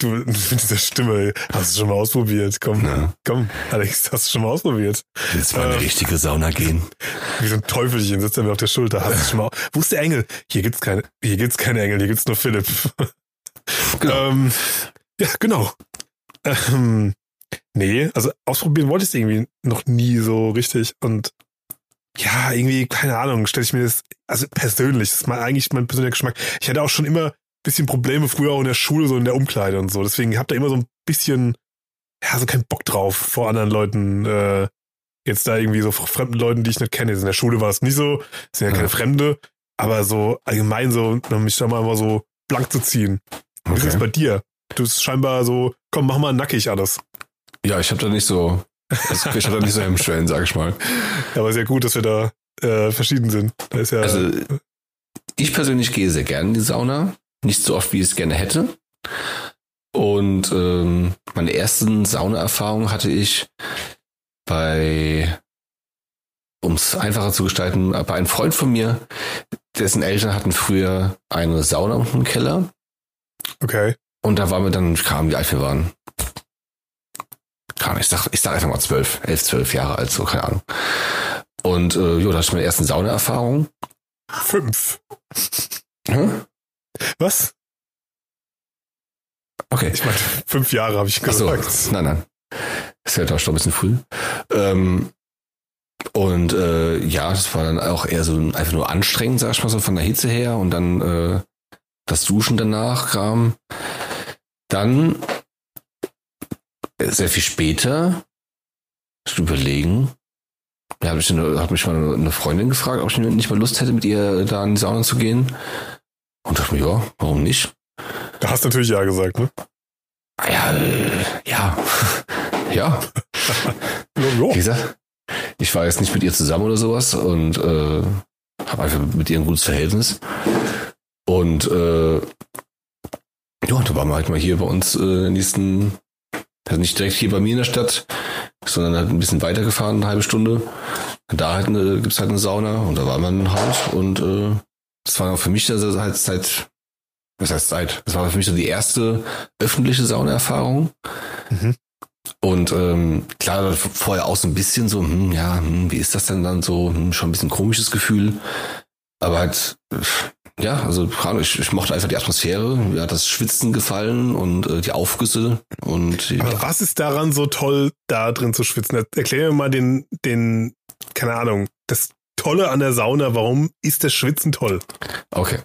Speaker 3: Du mit dieser Stimme, hast du schon mal ausprobiert? Komm,
Speaker 2: Ja.
Speaker 3: komm, Alex, hast du schon mal ausprobiert?
Speaker 2: Willst du mal in eine
Speaker 3: Äh.
Speaker 2: richtige Sauna gehen?
Speaker 3: Wie so ein Teufelchen sitzt er mir auf der Schulter. Hast du schon mal, wo ist der Engel? Hier gibt's keine, hier gibt's keine Engel, hier gibt's nur Philipp.
Speaker 2: Genau.
Speaker 3: Ähm, ja, genau. Ähm, nee, also ausprobieren wollte ich es irgendwie noch nie so richtig. Und ja, irgendwie, keine Ahnung, stelle ich mir das, also persönlich, das ist mal eigentlich mein persönlicher Geschmack. Ich hatte auch schon immer bisschen Probleme früher auch in der Schule, so in der Umkleide und so. Deswegen hab da immer so ein bisschen, ja, so keinen Bock drauf, vor anderen Leuten, äh, jetzt da irgendwie so fremden Leuten, die ich nicht kenne. Jetzt in der Schule war es nicht so, sind ja keine
Speaker 2: Ja.
Speaker 3: Fremde, aber so allgemein so, mich da mal immer so blank zu ziehen. Wie ist es
Speaker 2: Okay.
Speaker 3: bei dir? Du bist scheinbar so, komm, mach mal nackig alles.
Speaker 2: Ja, ich habe da nicht so, also ich habe da nicht so Hemmschwellen, sag ich mal.
Speaker 3: Ja, aber sehr gut, dass wir da äh, verschieden sind. Da ist ja,
Speaker 2: Also ich persönlich gehe sehr gerne in die Sauna, nicht so oft wie ich es gerne hätte. Und ähm, meine ersten Saunaerfahrungen hatte ich bei, um es einfacher zu gestalten, bei einem Freund von mir, dessen Eltern hatten früher eine Sauna im Keller.
Speaker 3: okay.
Speaker 2: Und da waren wir dann, kamen, wie alt wir waren. Keine Ahnung, ich sag, ich sag einfach mal zwölf, elf, zwölf Jahre alt, so, keine Ahnung. Und äh, jo, da hatte ich meine ersten Saunaerfahrungen.
Speaker 3: Fünf.
Speaker 2: Hm?
Speaker 3: Was?
Speaker 2: Okay.
Speaker 3: Ich meine, fünf Jahre habe ich
Speaker 2: Ach so,
Speaker 3: gesagt.
Speaker 2: nein, nein. Das wäre doch schon ein bisschen früh. Ähm, und äh, ja, das war dann auch eher so ein- einfach nur anstrengend, sag ich mal so, von der Hitze her. Und dann äh, das Duschen danach kam. Dann äh, sehr viel später, ich überlegen, ja, hat mich, eine, hat mich mal eine Freundin gefragt, ob ich nicht mal Lust hätte, mit ihr da in die Sauna zu gehen. Und dachte mir, ja, warum nicht?
Speaker 3: Da hast du natürlich ja gesagt, ne?
Speaker 2: Ah Ja, äh, ja. ja. Wie gesagt, ich war jetzt nicht mit ihr zusammen oder sowas und äh, habe einfach mit ihr ein gutes Verhältnis. Und äh, ja, da waren wir halt mal hier bei uns äh, nächsten, also nicht direkt hier bei mir in der Stadt, sondern halt ein bisschen weitergefahren, eine halbe Stunde. Und da halt eine, gibt's halt eine Sauna und da war man ein Haus und äh, das war für mich also halt seit, was heißt seit, das war für mich so die erste öffentliche Saunaerfahrung.
Speaker 3: Mhm.
Speaker 2: Und ähm, klar, vorher auch so ein bisschen so, hm, ja, hm, wie ist das denn dann so? Hm, schon ein bisschen komisches Gefühl. Aber halt, äh, ja, also ich, ich mochte einfach die Atmosphäre, mir hat das Schwitzen gefallen und äh, die Aufgüsse und
Speaker 3: Aber was ist daran so toll, da drin zu schwitzen? Erklär mir mal den, den, keine Ahnung, das Tolle an der Sauna. Warum ist das Schwitzen toll?
Speaker 2: Okay.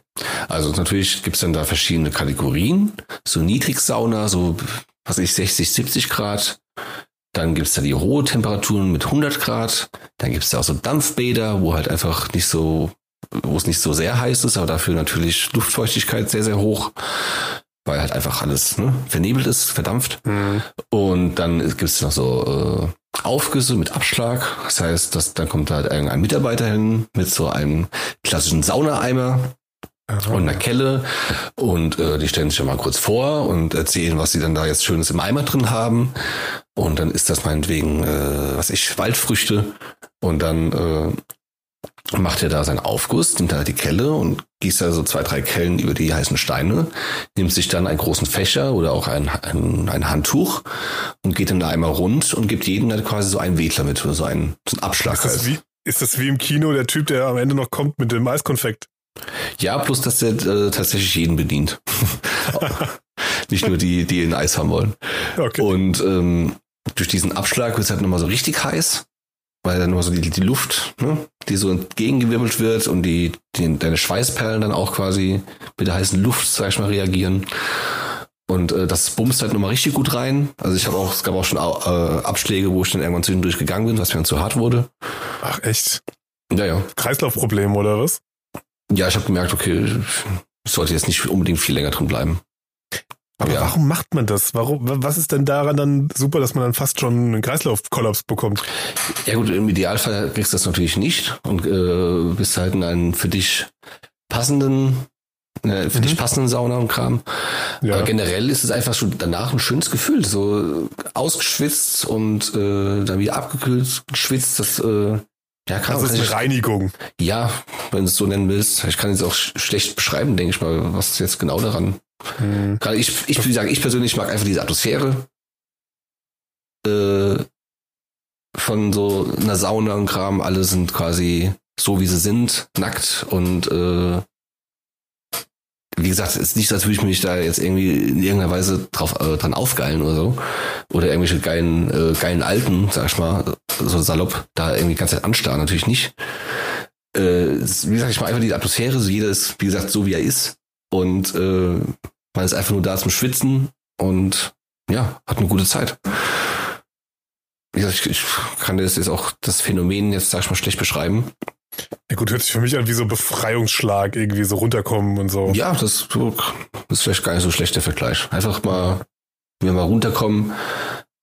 Speaker 2: Also natürlich gibt's dann da verschiedene Kategorien. So Niedrigsauna, so was ich, 60, 70 Grad. Dann gibt's da die hohe Temperaturen mit 100 Grad. Dann gibt's da auch so Dampfbäder, wo halt einfach nicht so, wo es nicht so sehr heiß ist, aber dafür natürlich Luftfeuchtigkeit sehr, sehr hoch. Weil halt einfach alles ne, vernebelt ist, verdampft. Und dann gibt's noch so äh, Aufgüsse mit Abschlag. Das heißt, dass, dann kommt halt ein, ein Mitarbeiter hin mit so einem klassischen Saunaeimer
Speaker 3: Aha.
Speaker 2: und einer Kelle und äh, die stellen sich ja mal kurz vor und erzählen, was sie dann da jetzt Schönes im Eimer drin haben. Und dann ist das meinetwegen, äh, was ich, Waldfrüchte. Und dann äh, macht er da seinen Aufguss, nimmt da die Kelle und gießt da so zwei, drei Kellen über die heißen Steine, nimmt sich dann einen großen Fächer oder auch ein, ein, ein Handtuch und geht dann da einmal rund und gibt jedem dann quasi so einen Wedler mit, oder so einen, so einen Abschlag.
Speaker 3: Ist das,
Speaker 2: halt.
Speaker 3: wie, ist das wie im Kino der Typ, der am Ende noch kommt mit dem Eiskonfekt?
Speaker 2: Ja, plus dass der äh, tatsächlich jeden bedient. Nicht nur die, die ein Eis haben wollen.
Speaker 3: Okay.
Speaker 2: Und ähm, durch diesen Abschlag wird es halt nochmal so richtig heiß, weil dann nochmal so die, die Luft, ne, die so entgegengewirbelt wird und die, die deine Schweißperlen dann auch quasi mit der heißen Luft, sag ich mal, reagieren. Und äh, das bumst halt nochmal richtig gut rein. Also ich habe auch, es gab auch schon äh, Abschläge, wo ich dann irgendwann zwischendurch gegangen bin, was mir dann zu hart wurde.
Speaker 3: Ach echt?
Speaker 2: Ja, ja.
Speaker 3: Kreislaufproblem oder was?
Speaker 2: Ja, ich habe gemerkt, okay, ich sollte jetzt nicht unbedingt viel länger drin bleiben.
Speaker 3: Aber
Speaker 2: Ja.
Speaker 3: warum macht man das? Warum, wa- was ist denn daran dann super, dass man dann fast schon einen Kreislaufkollaps bekommt?
Speaker 2: Ja gut, im Idealfall kriegst du das natürlich nicht und äh, bist halt in einen für dich passenden, äh, für
Speaker 3: Mhm.
Speaker 2: dich passenden Sauna und Kram.
Speaker 3: Ja.
Speaker 2: Aber generell ist es einfach schon danach ein schönes Gefühl, so ausgeschwitzt und äh, dann wieder abgekühlt, geschwitzt. Das äh, ja, kann,
Speaker 3: Das ist eine
Speaker 2: ich,
Speaker 3: Reinigung.
Speaker 2: ja, wenn du es so nennen willst. Ich kann jetzt auch sch schlecht beschreiben, denke ich mal, was ist jetzt genau daran.
Speaker 3: Hm.
Speaker 2: Gerade ich, ich wie sagen, ich persönlich mag einfach diese Atmosphäre äh, von so einer Sauna und Kram. Alle sind quasi so, wie sie sind, nackt und äh, wie gesagt, es ist nicht als würde ich mich da jetzt irgendwie in irgendeiner Weise drauf, äh, dran aufgeilen oder so. Oder irgendwelche geilen, äh, geilen Alten, sag ich mal, so salopp, da irgendwie die ganze Zeit anstarren, natürlich nicht. Äh, wie gesagt, ich mag einfach die Atmosphäre, so jeder ist, wie gesagt, so wie er ist. Und äh, man ist einfach nur da zum Schwitzen und ja, hat eine gute Zeit. Wie gesagt, ich, ich kann das jetzt auch das Phänomen jetzt, sag ich mal, schlecht beschreiben.
Speaker 3: Ja gut, hört sich für mich an wie so Befreiungsschlag, irgendwie so runterkommen und so.
Speaker 2: Ja, das, ist vielleicht gar nicht so schlecht der Vergleich. Einfach mal, wir mal runterkommen.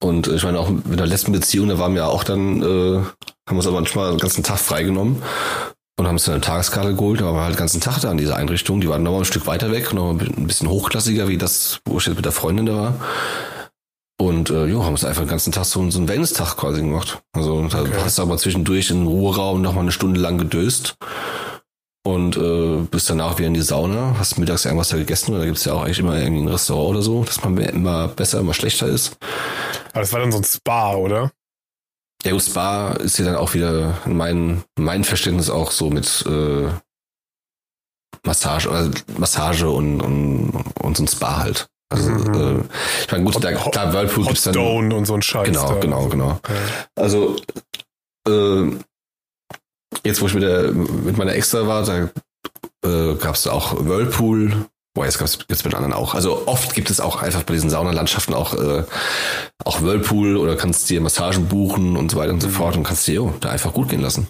Speaker 2: Und ich meine, auch mit der letzten Beziehung, da waren wir auch dann, äh, haben wir uns aber manchmal den ganzen Tag freigenommen und haben uns dann eine Tageskarte geholt, da waren wir halt den ganzen Tag da an dieser Einrichtung. Die waren nochmal ein Stück weiter weg, noch ein bisschen hochklassiger, wie das, wo ich jetzt mit der Freundin da war. Und äh, jo, haben uns einfach den ganzen Tag so, so einen Wellness-Tag quasi gemacht. Also da
Speaker 3: Okay.
Speaker 2: hast du aber zwischendurch in den Ruheraum nochmal eine Stunde lang gedöst und äh, bist danach wieder in die Sauna, hast mittags irgendwas da gegessen oder gibt's ja auch eigentlich immer irgendwie ein Restaurant oder so, dass man immer besser, immer schlechter ist.
Speaker 3: Aber das war dann so ein Spa, oder?
Speaker 2: Ja, gut, Spa ist ja dann auch wieder in meinem mein Verständnis auch so mit äh, Massage, oder Massage und, und, und so ein Spa halt. Also,
Speaker 3: Mhm.
Speaker 2: äh, ich meine, gut,
Speaker 3: Hot-
Speaker 2: da, klar, Whirlpool
Speaker 3: Hot
Speaker 2: gibt's dann.
Speaker 3: Stone und so ein Scheiß.
Speaker 2: Genau,
Speaker 3: da.
Speaker 2: genau, genau. Also, äh, jetzt wo ich mit, der, mit meiner Extra war, da äh, gab es auch Whirlpool. Boah, jetzt gab's jetzt mit anderen auch. Also oft gibt es auch einfach bei diesen Saunalandschaften auch, äh, auch Whirlpool oder kannst dir Massagen buchen und so weiter und so
Speaker 3: Mhm.
Speaker 2: fort und kannst dir jo, da einfach gut gehen lassen.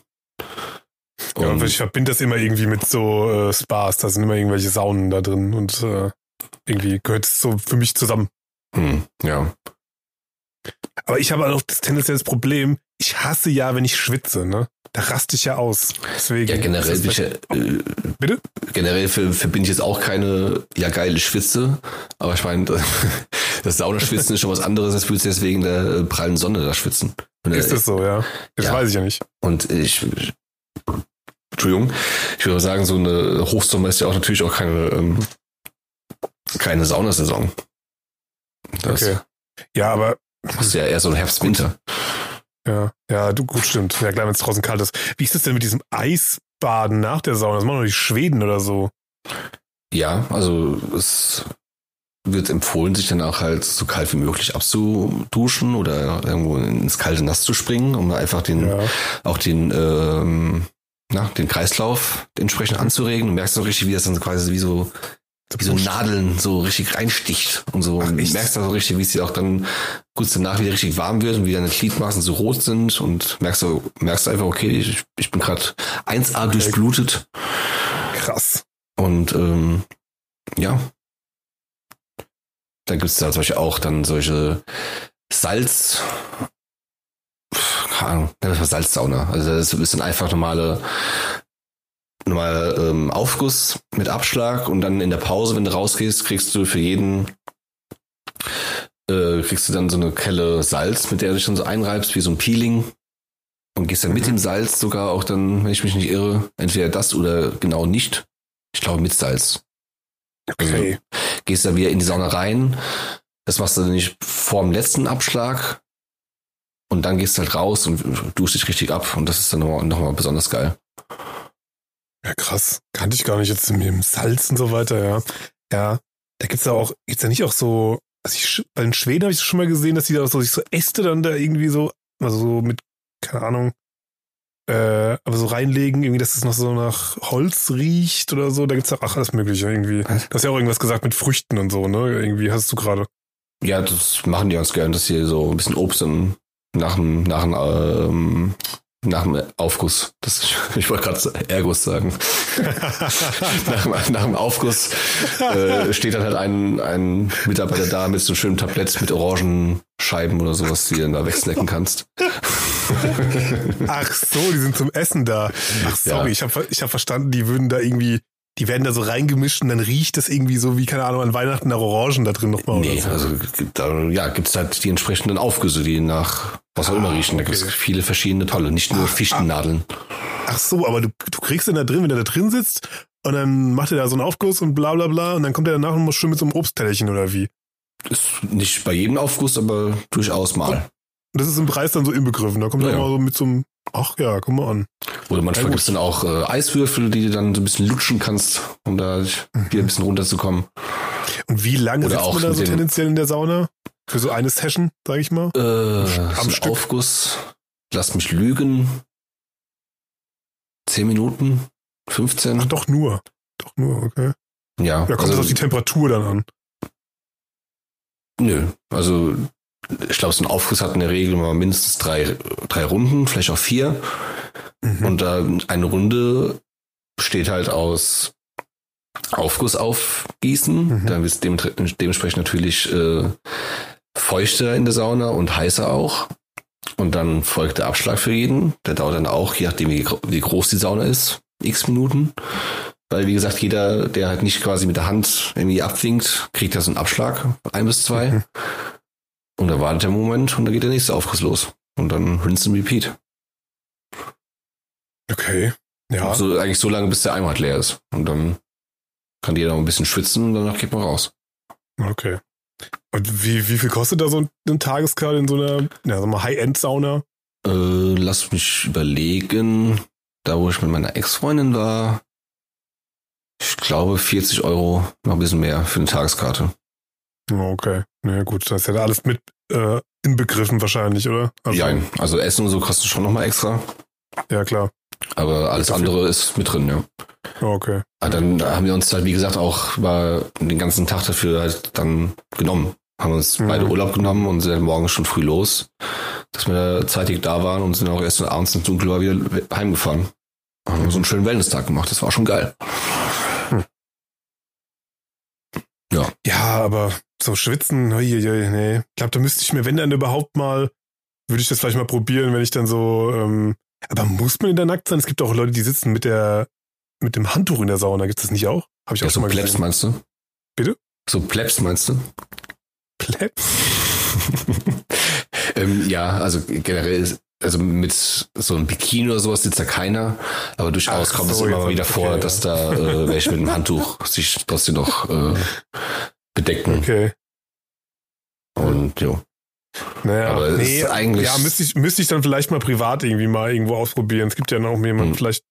Speaker 3: Ja,
Speaker 2: Und-
Speaker 3: und ich verbinde das immer irgendwie mit so äh, Spas. Da sind immer irgendwelche Saunen da drin und äh, irgendwie gehört es so für mich zusammen.
Speaker 2: hm, ja.
Speaker 3: Aber ich habe auch das tendenzielle Problem, ich hasse ja, wenn ich schwitze, ne? Da raste ich ja aus. Deswegen.
Speaker 2: Ja, generell, bin ich,
Speaker 3: das
Speaker 2: ja, äh,
Speaker 3: Bitte?
Speaker 2: generell ver- verbinde ich jetzt auch keine, ja, geile Schwitze. Aber ich meine, das Saunaschwitzen ist schon was anderes, als würdest du jetzt wegen der äh, prallen Sonne da schwitzen. Wenn
Speaker 3: Ist
Speaker 2: du-
Speaker 3: das so, ja? Das
Speaker 2: Ja.
Speaker 3: weiß ich ja nicht.
Speaker 2: Und ich, ich Entschuldigung, ich würde sagen, so eine Hochsommer ist ja auch natürlich auch keine, ähm, keine Saunasaison. Das
Speaker 3: Okay. Ja, aber
Speaker 2: ist ja eher so ein Herbst-Winter.
Speaker 3: Ja, ja, du, gut, stimmt. Ja, klar, wenn es draußen kalt ist. Wie ist das denn mit diesem Eisbaden nach der Sauna? Das machen doch die Schweden oder so.
Speaker 2: Ja, also es wird empfohlen, sich danach halt so kalt wie möglich abzuduschen oder irgendwo ins kalte Nass zu springen, um einfach den,
Speaker 3: Ja.
Speaker 2: auch den, ähm, na, den Kreislauf entsprechend anzuregen. Du merkst auch richtig, wie das dann quasi wie so wie so Nadeln so richtig reinsticht und so.
Speaker 3: Ach,
Speaker 2: Und merkst du auch richtig, wie es dir auch dann kurz danach wieder richtig warm wird und wie deine Gliedmaßen so rot sind und merkst du, merkst du einfach, okay, ich, ich bin gerade 1A durchblutet
Speaker 3: Krass.
Speaker 2: und ähm, ja. Dann gibt's da zum Beispiel auch dann solche Salz, keine Ahnung, das war Salzsauna. Also das ist ein einfach normale nochmal ähm, Aufguss mit Abschlag und dann in der Pause, wenn du rausgehst, kriegst du für jeden äh, kriegst du dann so eine Kelle Salz, mit der du dich dann so einreibst, wie so ein Peeling. Und gehst dann mit dem Salz sogar auch dann, wenn ich mich nicht irre, entweder das oder genau nicht. Ich glaube mit Salz.
Speaker 3: Okay.
Speaker 2: Gehst dann wieder in die Sauna rein. Das machst du dann nicht vor dem letzten Abschlag. Und dann gehst du halt raus und duschst dich richtig ab. Und das ist dann nochmal noch mal besonders geil.
Speaker 3: Ja, krass. Kannte ich gar nicht jetzt mit dem Salz und so weiter, ja. Ja. Da gibt's ja auch, gibt's ja nicht auch so, also ich, bei den Schweden habe ich schon mal gesehen, dass die da so, sich so Äste dann da irgendwie so, also so mit, keine Ahnung, äh, aber so reinlegen, irgendwie, dass es noch so nach Holz riecht oder so. Da gibt's ja auch alles Mögliche irgendwie. Du hast ja auch irgendwas gesagt mit Früchten und so, ne? Irgendwie hast du gerade.
Speaker 2: Ja, das machen die ganz gern, dass sie so ein bisschen Obst dann nach dem, nach dem, ähm, nach dem Aufguss, das, ich wollte gerade Erguss sagen, nach, dem- nach dem Aufguss äh, steht dann halt ein, ein Mitarbeiter da mit so einem schönen Tablett mit Orangenscheiben oder sowas, die du dann da wegsnacken kannst.
Speaker 3: Ach so, die sind zum Essen da. Ach sorry,
Speaker 2: Ja.
Speaker 3: ich habe ich hab verstanden, die würden da irgendwie, die werden da so reingemischt und dann riecht das irgendwie so wie, keine Ahnung, an Weihnachten nach Orangen da drin nochmal
Speaker 2: Nee,
Speaker 3: oder so.
Speaker 2: also gibt da, ja, gibt's halt die entsprechenden Aufgüsse, die nach was auch immer riechen. Da gibt's
Speaker 3: okay.
Speaker 2: viele verschiedene tolle, nicht nur Fichtennadeln.
Speaker 3: Ach so, aber du, du kriegst den da drin, wenn er da drin sitzt und dann macht er da so einen Aufguss und bla bla bla und dann kommt er danach nochmal schön mit so einem Obsttellerchen oder wie.
Speaker 2: Ist nicht bei jedem Aufguss, aber durchaus mal.
Speaker 3: Und das ist im Preis dann so inbegriffen. Da kommt er
Speaker 2: Ja, ja.
Speaker 3: mal so mit so einem, ach ja, guck mal an.
Speaker 2: Oder manchmal
Speaker 3: Ja, gut.
Speaker 2: gibt's dann auch äh, Eiswürfel, die du dann so ein bisschen lutschen kannst, um da wieder ein bisschen runterzukommen.
Speaker 3: Und wie lange
Speaker 2: Oder
Speaker 3: sitzt
Speaker 2: auch
Speaker 3: man da so tendenziell in der Sauna? Für so eine Session, sag ich mal.
Speaker 2: Äh,
Speaker 3: am
Speaker 2: so? Aufguss, lass mich lügen. Zehn Minuten? 15?
Speaker 3: Ach doch nur. Doch nur, okay.
Speaker 2: Ja,
Speaker 3: Da kommt
Speaker 2: also,
Speaker 3: es auf die Temperatur dann an.
Speaker 2: nö. Also ich glaube, so ein Aufguss hat in der Regel mal mindestens drei, drei Runden, vielleicht auch vier.
Speaker 3: Mhm.
Speaker 2: Und da eine Runde besteht halt aus Aufguss aufgießen.
Speaker 3: Mhm.
Speaker 2: Dann ist dem, dementsprechend natürlich äh, feuchter in der Sauna und heißer auch. Und dann folgt der Abschlag für jeden. Der dauert dann auch, je nachdem wie, wie groß die Sauna ist, x Minuten. Weil, wie gesagt, jeder, der halt nicht quasi mit der Hand irgendwie abwinkt, kriegt ja so einen Abschlag, ein bis zwei.
Speaker 3: Mhm.
Speaker 2: Und dann wartet der Moment und dann geht der nächste Aufguss los. Und dann rinse and repeat.
Speaker 3: Okay. Ja.
Speaker 2: So, eigentlich so lange, bis der Eimer leer ist. Und dann kann jeder noch ein bisschen schwitzen und danach geht man raus.
Speaker 3: Okay. Und wie, wie viel kostet da so eine Tageskarte in so einer, ja, High-End-Sauna?
Speaker 2: Äh, lass mich überlegen. Da, wo ich mit meiner Ex-Freundin war, ich glaube 40 Euro, noch ein bisschen mehr für eine Tageskarte.
Speaker 3: Okay. Na ja, gut, das ist ja alles mit äh, inbegriffen wahrscheinlich, oder? Also,
Speaker 2: ja, also Essen und so kostet schon nochmal extra.
Speaker 3: Ja, klar.
Speaker 2: Aber alles
Speaker 3: Dafür-
Speaker 2: andere ist mit drin, ja.
Speaker 3: Okay.
Speaker 2: Aber dann haben wir uns halt, wie gesagt, auch über den ganzen Tag dafür halt dann genommen. Haben uns
Speaker 3: Mhm.
Speaker 2: beide Urlaub genommen und sind dann morgens schon früh los, dass wir zeitig da waren und sind auch erst abends ins Dunkel war wieder heimgefahren. Haben so einen schönen Wellness-Tag gemacht. Das war schon geil.
Speaker 3: Ja, aber so schwitzen, ui, ui, nee. Ich glaube, da müsste ich mir, wenn dann überhaupt mal, würde ich das vielleicht mal probieren, wenn ich dann so, ähm, aber muss man in der nackt sein? Es gibt auch Leute, die sitzen mit der, mit dem Handtuch in der Sauna. Gibt es das nicht auch? Habe ich
Speaker 2: Ja,
Speaker 3: auch schon
Speaker 2: so
Speaker 3: mal
Speaker 2: Plebs
Speaker 3: gesehen.
Speaker 2: meinst du?
Speaker 3: Bitte?
Speaker 2: So Plebs meinst du?
Speaker 3: Plebs?
Speaker 2: ähm, ja, also generell, ist- also mit so einem Bikini oder sowas sitzt da keiner, aber durchaus
Speaker 3: Ach
Speaker 2: kommt es
Speaker 3: so,
Speaker 2: immer
Speaker 3: jetzt
Speaker 2: mal wieder
Speaker 3: ich-
Speaker 2: vor,
Speaker 3: okay, ja.
Speaker 2: dass da äh, welche mit dem Handtuch sich trotzdem noch äh, bedecken.
Speaker 3: Okay.
Speaker 2: Und jo.
Speaker 3: Naja,
Speaker 2: Aber
Speaker 3: nee,
Speaker 2: eigentlich-
Speaker 3: ja, müsste ich, müsste ich dann vielleicht mal privat irgendwie mal irgendwo ausprobieren. Es gibt ja noch jemanden,
Speaker 2: Hm.
Speaker 3: vielleicht,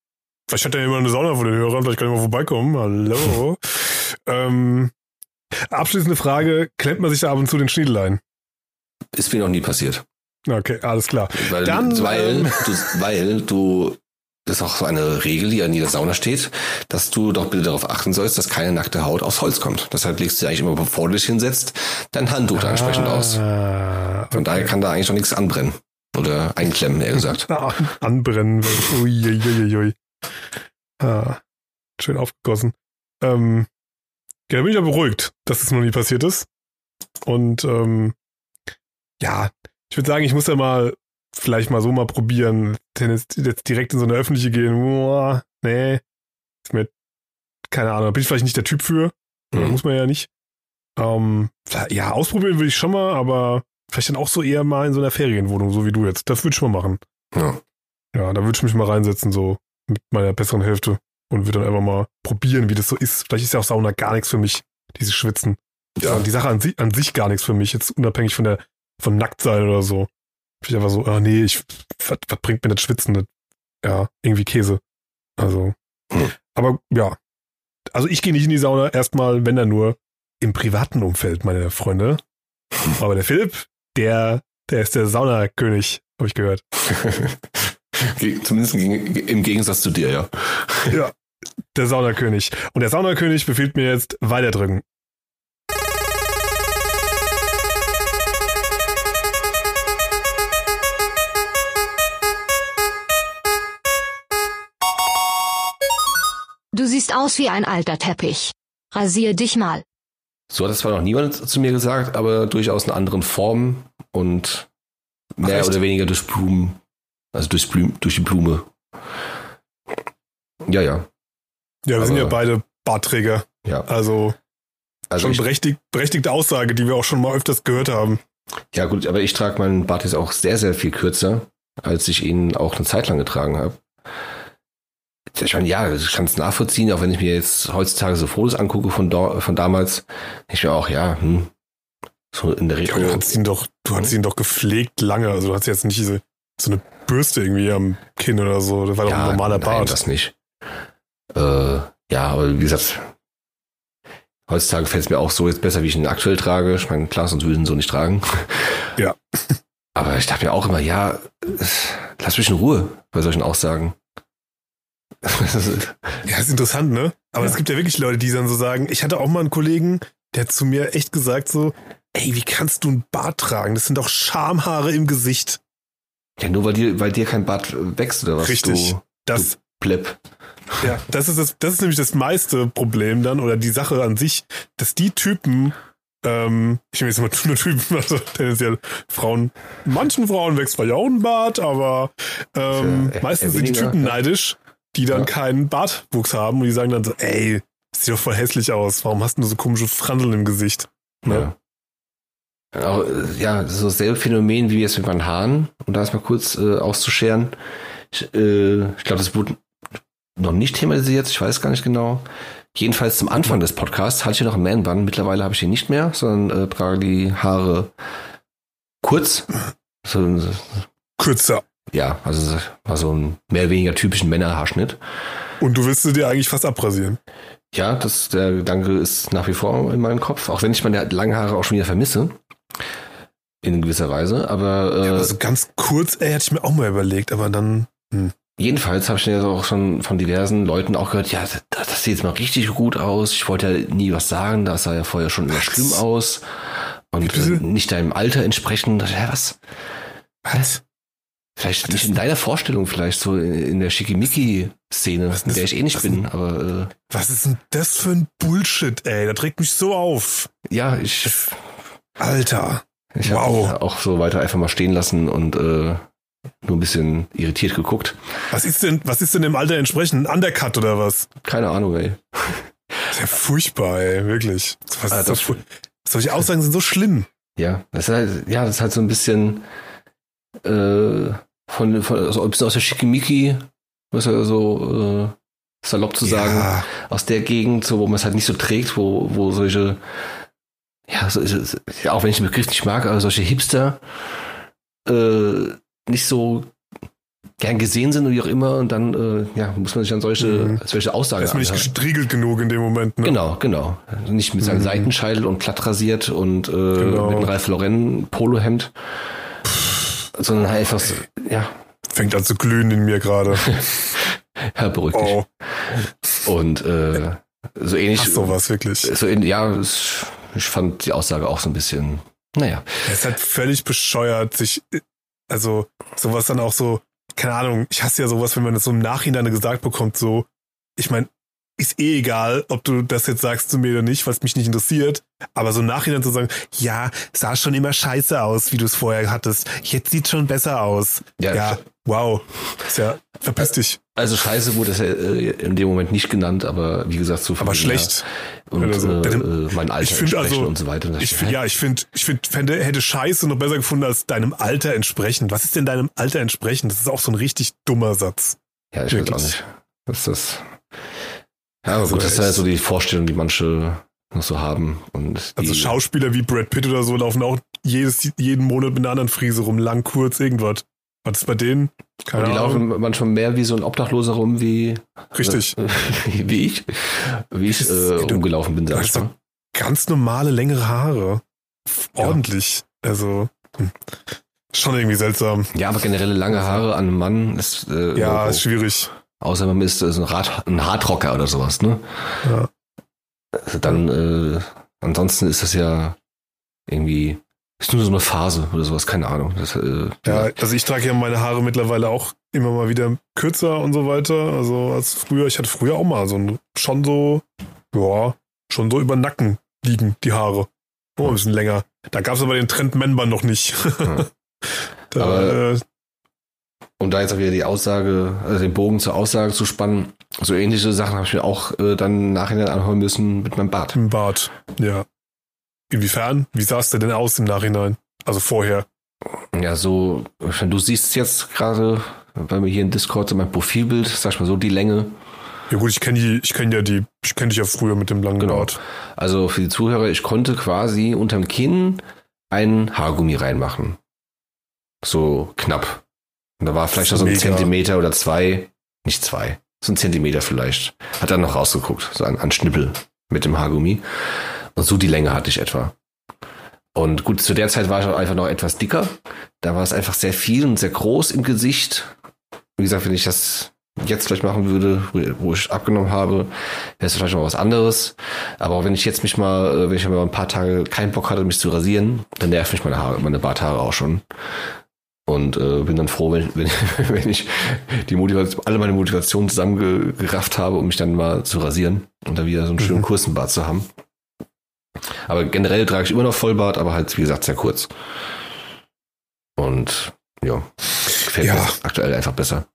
Speaker 3: vielleicht hat ja jemand eine Sauna vor den Hörern, vielleicht kann ich mal vorbeikommen. Hallo. ähm, abschließende Frage, klemmt man sich da ab und zu den Schniedel ein?
Speaker 2: Ist mir noch nie passiert.
Speaker 3: Okay, alles klar.
Speaker 2: Weil,
Speaker 3: Dann,
Speaker 2: weil,
Speaker 3: ähm,
Speaker 2: du, weil du, das ist auch so eine Regel, die an jeder Sauna steht, dass du doch bitte darauf achten sollst, dass keine nackte Haut aufs Holz kommt. Deshalb legst du eigentlich immer, bevor du dich hinsetzt, dein Handtuch da entsprechend aus.
Speaker 3: Ah,
Speaker 2: Von daher kann da eigentlich noch nichts anbrennen. Oder einklemmen, eher gesagt.
Speaker 3: Anbrennen. Uiuiuiui. Ah, schön aufgegossen. Ähm, ja, da bin ich ja beruhigt, dass es noch nie passiert ist. Und ähm, ja, ich würde sagen, ich muss ja mal vielleicht mal so mal probieren. Denn jetzt, jetzt direkt in so eine öffentliche gehen, boah, nee, Ist mir, keine Ahnung, bin ich vielleicht nicht der Typ für.
Speaker 2: Mhm.
Speaker 3: Muss man ja nicht. Ähm, ja, ausprobieren würde ich schon mal, aber vielleicht dann auch so eher mal in so einer Ferienwohnung, so wie du jetzt. Das würde ich schon mal machen.
Speaker 2: Ja.
Speaker 3: Ja, da würde ich mich mal reinsetzen, so mit meiner besseren Hälfte und würde dann einfach mal probieren, wie das so ist. Vielleicht ist ja auch Sauna gar nichts für mich, dieses Schwitzen. Ja,
Speaker 2: Ja.
Speaker 3: die Sache an, si an sich gar nichts für mich, jetzt unabhängig von der von Nacktsein oder so. Bin ich einfach so, ah nee, ich, was, was bringt mir das Schwitzen? Das, ja, irgendwie Käse. Also,
Speaker 2: Hm.
Speaker 3: aber ja. Also ich gehe nicht in die Sauna, erstmal, wenn dann nur im privaten Umfeld, meine Freunde. Aber der Philipp, der, der ist der Saunakönig, habe ich gehört.
Speaker 2: Ge- Zumindest im Gegensatz zu dir, ja.
Speaker 3: Ja, der Saunakönig. Und der Saunakönig befiehlt mir jetzt weiterdrücken.
Speaker 4: Du siehst aus wie ein alter Teppich. Rasier dich mal.
Speaker 2: So hat das zwar noch niemand zu mir gesagt, aber durchaus in anderen Formen und mehr
Speaker 3: Ach,
Speaker 2: oder weniger durch Blumen. Also durch, Blum, durch die Blume. Ja, ja.
Speaker 3: Ja, wir sind ja
Speaker 2: Aber-
Speaker 3: beide Bartträger.
Speaker 2: Ja.
Speaker 3: Also,
Speaker 2: Also
Speaker 3: schon
Speaker 2: ich,
Speaker 3: berechtigt, berechtigte Aussage, die wir auch schon mal öfters gehört haben.
Speaker 2: ja gut, aber ich trage meinen Bart jetzt auch sehr, sehr viel kürzer, als ich ihn auch eine Zeit lang getragen habe. Ich meine, ja, ich kann es nachvollziehen, auch wenn ich mir jetzt heutzutage so Fotos angucke von, da, von damals, ich mir auch, ja, hm, so in der
Speaker 3: Ja,
Speaker 2: Retro.
Speaker 3: du hattest ihn doch, du hattest ihn doch gepflegt lange. Also du hast jetzt nicht diese, so eine Bürste irgendwie am Kinn oder so. Das war doch ein normaler
Speaker 2: nein,
Speaker 3: Bart.
Speaker 2: das nicht. Äh, ja, aber wie gesagt, heutzutage fällt es mir auch so jetzt besser, wie ich ihn aktuell trage. Ich meine, klar, sonst würde ich ihn so nicht tragen.
Speaker 3: Ja.
Speaker 2: Aber ich dachte mir auch immer, ja, lass mich in Ruhe bei solchen Aussagen.
Speaker 3: Ja, ist interessant, ne? Aber
Speaker 2: Ja.
Speaker 3: es gibt ja wirklich Leute, die dann so sagen, ich hatte auch mal einen Kollegen, der hat zu mir echt gesagt so, ey, wie kannst du einen Bart tragen? Das sind doch Schamhaare im Gesicht.
Speaker 2: ja, nur weil dir, weil dir kein Bart wächst oder was?
Speaker 3: Richtig.
Speaker 2: Du
Speaker 3: Das,
Speaker 2: Plepp.
Speaker 3: ja, das ist das, das ist nämlich das meiste Problem dann oder die Sache an sich, dass die Typen, ähm, ich nehme jetzt mal nur Typen, also tendenziell Frauen, manchen Frauen wächst zwar ja auch ein Bart, aber ähm,
Speaker 2: Ja, eher-
Speaker 3: meistens sind die Typen
Speaker 2: ja.
Speaker 3: neidisch, die dann
Speaker 2: Ja.
Speaker 3: keinen Bartwuchs haben und die sagen dann so, ey, das sieht doch voll hässlich aus, warum hast du so komische Franseln im Gesicht? Ne?
Speaker 2: Ja. Auch, äh, ja, so dasselbe Phänomen wie jetzt mit meinen Haaren, um das mal kurz äh, auszuscheren. Ich, äh, ich glaube, das wurde noch nicht thematisiert, ich weiß gar nicht genau. Jedenfalls zum Anfang des Podcasts hatte ich noch einen Man-Bun. Mittlerweile habe ich den nicht mehr, sondern äh, trage die Haare kurz. So,
Speaker 3: Kürzer.
Speaker 2: Ja, also war so ein mehr oder weniger typischen Männerhaarschnitt.
Speaker 3: Und du willst sie dir eigentlich fast abrasieren.
Speaker 2: Ja, das, der Gedanke ist nach wie vor in meinem Kopf, auch wenn ich meine langen Haare auch schon wieder vermisse. In gewisser Weise, aber, äh,
Speaker 3: Also ganz kurz, ey, hatte ich mir auch mal überlegt, aber dann,
Speaker 2: Jedenfalls habe ich ja auch schon von diversen Leuten auch gehört, ja, das, das sieht jetzt mal richtig gut aus. Ich wollte ja nie was sagen, das sah ja vorher schon immer schlimm aus. Und äh, nicht deinem Alter entsprechend. Ja, was?
Speaker 3: was?
Speaker 2: Vielleicht
Speaker 3: ist
Speaker 2: in deiner Vorstellung, vielleicht so in, der Schickimicki-Szene, in der
Speaker 3: das-
Speaker 2: ich eh nicht bin. Aber äh,
Speaker 3: Was ist denn das für ein Bullshit, ey? Das regt mich so auf.
Speaker 2: ja, ich,
Speaker 3: Alter.
Speaker 2: ich habe
Speaker 3: Wow.
Speaker 2: auch so weiter einfach mal stehen lassen und äh, nur ein bisschen irritiert geguckt.
Speaker 3: Was ist denn, was ist denn im Alter entsprechend? Ein Undercut oder was?
Speaker 2: Keine Ahnung, ey.
Speaker 3: Das ist ja furchtbar, ey, wirklich. Was
Speaker 2: Ah, das-
Speaker 3: das solche Aussagen sind so schlimm.
Speaker 2: Ja, das ist halt, ja, das ist halt so ein bisschen äh, von, von also ein bisschen aus der Schickimicki, was ja so äh, salopp zu sagen,
Speaker 3: Ja,
Speaker 2: aus der Gegend, so wo man es halt nicht so trägt, wo, wo solche, ja, so, ja, auch wenn ich den Begriff nicht mag, aber solche Hipster äh, nicht so gern gesehen sind oder wie auch immer und dann äh, ja, muss man sich an solche,
Speaker 3: Mhm.
Speaker 2: solche Aussagen
Speaker 3: ist mir nicht gestriegelt genug in dem Moment, ne?
Speaker 2: Genau, genau. Nicht mit seinem
Speaker 3: Mhm.
Speaker 2: Seitenscheitel und platt rasiert und äh,
Speaker 3: Genau.
Speaker 2: mit einem Ralph Lauren Polohemd, sondern halt einfach, so, ja,
Speaker 3: Fängt an zu glühen in mir gerade.
Speaker 2: ja, beruhigt
Speaker 3: Oh.
Speaker 2: Und äh, so ähnlich.
Speaker 3: ach sowas, wirklich.
Speaker 2: So in, ja, ich fand die Aussage auch so ein bisschen, naja.
Speaker 3: Es ist halt völlig bescheuert, sich, also sowas dann auch so, keine Ahnung, ich hasse ja sowas, wenn man das so im Nachhinein gesagt bekommt, so, ich meine, ist eh egal, ob du das jetzt sagst zu mir oder nicht, was mich nicht interessiert. Aber so im Nachhinein zu sagen, ja, sah schon immer scheiße aus, wie du es vorher hattest. Jetzt sieht schon besser aus.
Speaker 2: Ja,
Speaker 3: Ja, wow. Ist ja, verpiss dich.
Speaker 2: Also scheiße wurde es ja äh, in dem Moment nicht genannt, aber wie gesagt, so
Speaker 3: Aber schlecht.
Speaker 2: Und
Speaker 3: Oder so.
Speaker 2: äh,
Speaker 3: Deinem-
Speaker 2: äh, mein Alter
Speaker 3: Ich finde
Speaker 2: entsprechen
Speaker 3: also,
Speaker 2: und so weiter.
Speaker 3: Ich, find- ja, ich finde, ich finde, fände, hätte Scheiße noch besser gefunden als deinem Alter entsprechend. Was ist denn deinem Alter entsprechend? Das ist auch so ein richtig dummer Satz.
Speaker 2: Ja, ich weiß auch
Speaker 3: Wirklich.
Speaker 2: nicht. Was ist das? Ja,
Speaker 3: Also
Speaker 2: gut, das ist ja so die Vorstellung, die manche noch so haben. Und
Speaker 3: Also Schauspieler wie Brad Pitt oder so laufen auch jedes, jeden Monat mit einer anderen Frise rum, lang, kurz, irgendwas. Was ist bei denen? Keine
Speaker 2: die
Speaker 3: Ahnung.
Speaker 2: laufen manchmal mehr wie so ein Obdachloser rum, wie,
Speaker 3: Richtig.
Speaker 2: wie ich, wie ich äh,
Speaker 3: du-
Speaker 2: rumgelaufen bin, sag ich mal.
Speaker 3: Ganz normale, längere Haare. Ordentlich. Also, hm. schon irgendwie seltsam.
Speaker 2: Ja, aber generelle lange Haare an einem Mann ist, äh,
Speaker 3: Ja, ist schwierig.
Speaker 2: Außer man ist äh, so ein, Hardrocker oder sowas, ne?
Speaker 3: Ja.
Speaker 2: Also Dann, äh, ansonsten ist das ja irgendwie, ist nur so eine Phase oder sowas, keine Ahnung. Das, äh,
Speaker 3: Ja, also ich trage ja meine Haare mittlerweile auch immer mal wieder kürzer und so weiter. Also als früher, ich hatte früher auch mal so ein, schon so, ja, schon so über den Nacken liegen, die Haare. Oh, ein bisschen länger. Da gab es aber den Trend Member noch nicht.
Speaker 2: Ja.
Speaker 3: da,
Speaker 2: Aber-
Speaker 3: äh,
Speaker 2: Um da jetzt auch wieder die Aussage, also den Bogen zur Aussage zu spannen, so ähnliche Sachen habe ich mir auch äh, dann im Nachhinein anhören müssen mit meinem Bart.
Speaker 3: im Bart, ja. Inwiefern? Wie sah es denn aus im Nachhinein? Also vorher.
Speaker 2: Ja, so, du siehst jetzt gerade bei mir hier in Discord so mein Profilbild, sag ich mal so, die Länge.
Speaker 3: Ja gut, ich kenne die, ich kenne ja die, ich kenne dich ja früher mit dem langen
Speaker 2: Genau.
Speaker 3: Bart.
Speaker 2: Also für die Zuhörer, ich konnte quasi unterm Kinn ein Haargummi reinmachen. So knapp. Und da war vielleicht noch so ein
Speaker 3: Mega.
Speaker 2: Zentimeter oder zwei, nicht zwei, so ein Zentimeter vielleicht. Hat dann noch rausgeguckt, so an, an Schnippel mit dem Haargummi. Und so die Länge hatte ich etwa. Und gut, zu der Zeit war ich auch einfach noch etwas dicker. Da war es einfach sehr viel und sehr groß im Gesicht. Wie gesagt, wenn ich das jetzt vielleicht machen würde, wo ich abgenommen habe, wäre es vielleicht noch was anderes. Aber auch wenn ich jetzt mich mal, äh, wenn ich mal ein paar Tage keinen Bock hatte, mich zu rasieren, dann nervt mich meine Haare, meine Barthaare auch schon. Und äh, bin dann froh, wenn, wenn, wenn ich die Motivation, alle meine Motivation zusammengerafft habe, um mich dann mal zu rasieren und dann wieder so einen schönen
Speaker 3: Mhm.
Speaker 2: kurzen Bart zu haben. Aber generell trage ich immer noch Vollbart, aber halt, wie gesagt, sehr kurz. Und ja, gefällt
Speaker 3: Ja.
Speaker 2: mir aktuell einfach besser.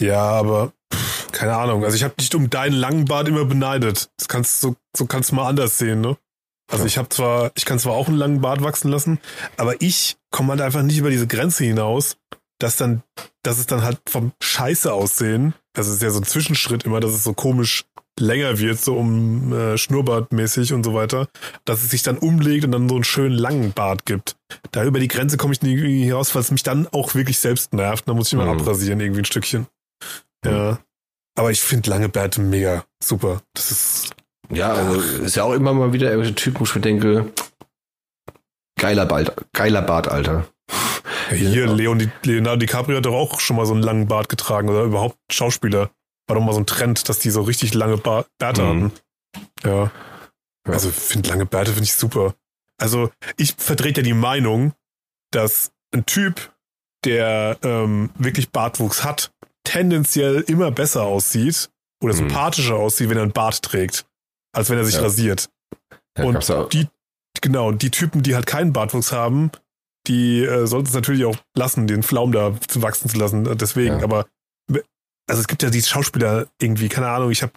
Speaker 3: Ja, aber keine Ahnung. Also ich habe dich um deinen langen Bart immer beneidet. Das kannst so so kannst du mal anders sehen, ne? Also
Speaker 2: Ja.
Speaker 3: ich habe zwar, ich kann zwar auch einen langen Bart wachsen lassen, aber ich komme halt einfach nicht über diese Grenze hinaus, dass dann, dass es dann halt vom Scheiße aussehen. Das ist ja so ein Zwischenschritt immer, dass es so komisch länger wird, so um äh, Schnurrbartmäßig und so weiter, dass es sich dann umlegt und dann so einen schönen langen Bart gibt. Da über die Grenze komme ich nie irgendwie hinaus, weil es mich dann auch wirklich selbst nervt. Da muss ich immer
Speaker 2: Mhm.
Speaker 3: abrasieren, irgendwie ein Stückchen. Ja. Aber ich finde lange Bärte mega super. Das ist,
Speaker 2: Ja, also ist ja auch immer mal wieder irgendwelche Typen, wo ich mir denke, geiler Bart, geiler Bart, Alter.
Speaker 3: hier, Leon, Leonardo DiCaprio hat doch auch schon mal so einen langen Bart getragen oder überhaupt Schauspieler. War doch mal so ein Trend, dass die so richtig lange Bar Bärte
Speaker 2: Mhm.
Speaker 3: hatten. Ja. Also finde lange Bärte finde ich super. Also ich vertrete ja die Meinung, dass ein Typ, der ähm, wirklich Bartwuchs hat, tendenziell immer besser aussieht oder
Speaker 2: Mhm.
Speaker 3: sympathischer aussieht, wenn er einen Bart trägt, als wenn er sich
Speaker 2: Ja.
Speaker 3: rasiert.
Speaker 2: Ja,
Speaker 3: Und die, genau, die Typen, die halt keinen Bartwuchs haben, die äh, sollten es natürlich auch lassen, den Pflaum da zu wachsen zu lassen. äh, Deswegen,
Speaker 2: Ja.
Speaker 3: aber also es gibt ja die Schauspieler irgendwie, keine Ahnung, ich habe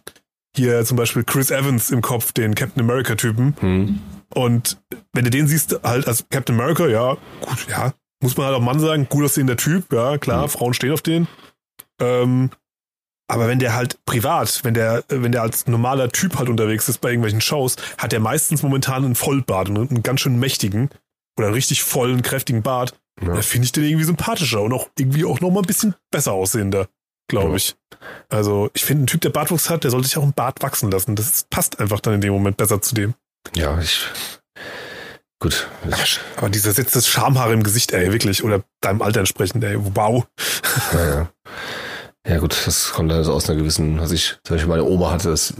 Speaker 3: hier zum Beispiel Chris Evans im Kopf, den Captain America-Typen.
Speaker 2: hm,
Speaker 3: Und wenn du den siehst, halt als Captain America, ja, gut, ja, muss man halt auch Mann sagen, gut aussehender Typ, ja, klar,
Speaker 2: Mhm.
Speaker 3: Frauen stehen auf den. Ähm, aber wenn der halt privat, wenn der, wenn der als normaler Typ halt unterwegs ist bei irgendwelchen Shows, hat der meistens momentan einen Vollbart, einen, einen ganz schön mächtigen oder einen richtig vollen, kräftigen Bart.
Speaker 2: ja.
Speaker 3: Da finde ich den irgendwie sympathischer und auch irgendwie auch noch mal ein bisschen besser aussehender, glaube
Speaker 2: Ja.
Speaker 3: ich. Also ich finde, ein Typ, der Bartwuchs hat, der sollte sich auch einen Bart wachsen lassen. Das passt einfach dann in dem Moment besser zu dem.
Speaker 2: ja, ich. Gut. Ich,
Speaker 3: Aber dieser Sitz des Schamhaare im Gesicht, ey, wirklich. Oder deinem Alter entsprechend, ey, wow.
Speaker 2: ja, ja. Ja gut, das kommt also aus einer gewissen, was ich, zum Beispiel meine Oma hatte das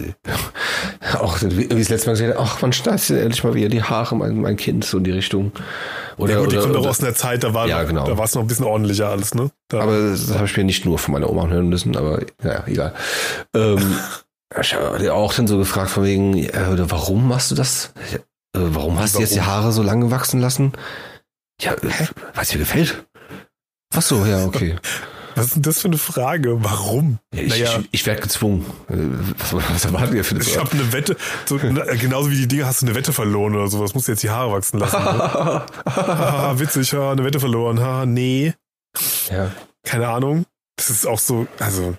Speaker 2: auch, wie es letztes Mal gesehen hat, ach, wann schneidet denn endlich mal wieder die Haare, mein, mein Kind, so in die Richtung. Oder,
Speaker 3: ja gut, die
Speaker 2: oder,
Speaker 3: kommt auch aus einer Zeit, da war
Speaker 2: Ja, genau.
Speaker 3: da war es noch ein bisschen ordentlicher alles, ne? Da,
Speaker 2: aber das habe ich mir nicht nur von meiner Oma hören müssen, aber naja, egal. Ähm, ich habe auch dann so gefragt von wegen, ja, warum machst du das? Äh, warum hast du jetzt die
Speaker 3: Warum?
Speaker 2: Haare so lange wachsen lassen? Ja, weil es dir gefällt. Ach so, ja, okay.
Speaker 3: was ist denn das für eine Frage? Warum?
Speaker 2: Ja, ich,
Speaker 3: naja,
Speaker 2: ich, ich werde gezwungen. Äh, Was, was erwartet ihr für eine
Speaker 3: ich habe eine Wette, so, na, genauso wie die Dinge hast du eine Wette verloren oder sowas, musst du jetzt die Haare wachsen lassen. Ne? Witzig, ja, eine Wette verloren. Ha, nee,
Speaker 2: ja.
Speaker 3: keine Ahnung. Das ist auch so, also,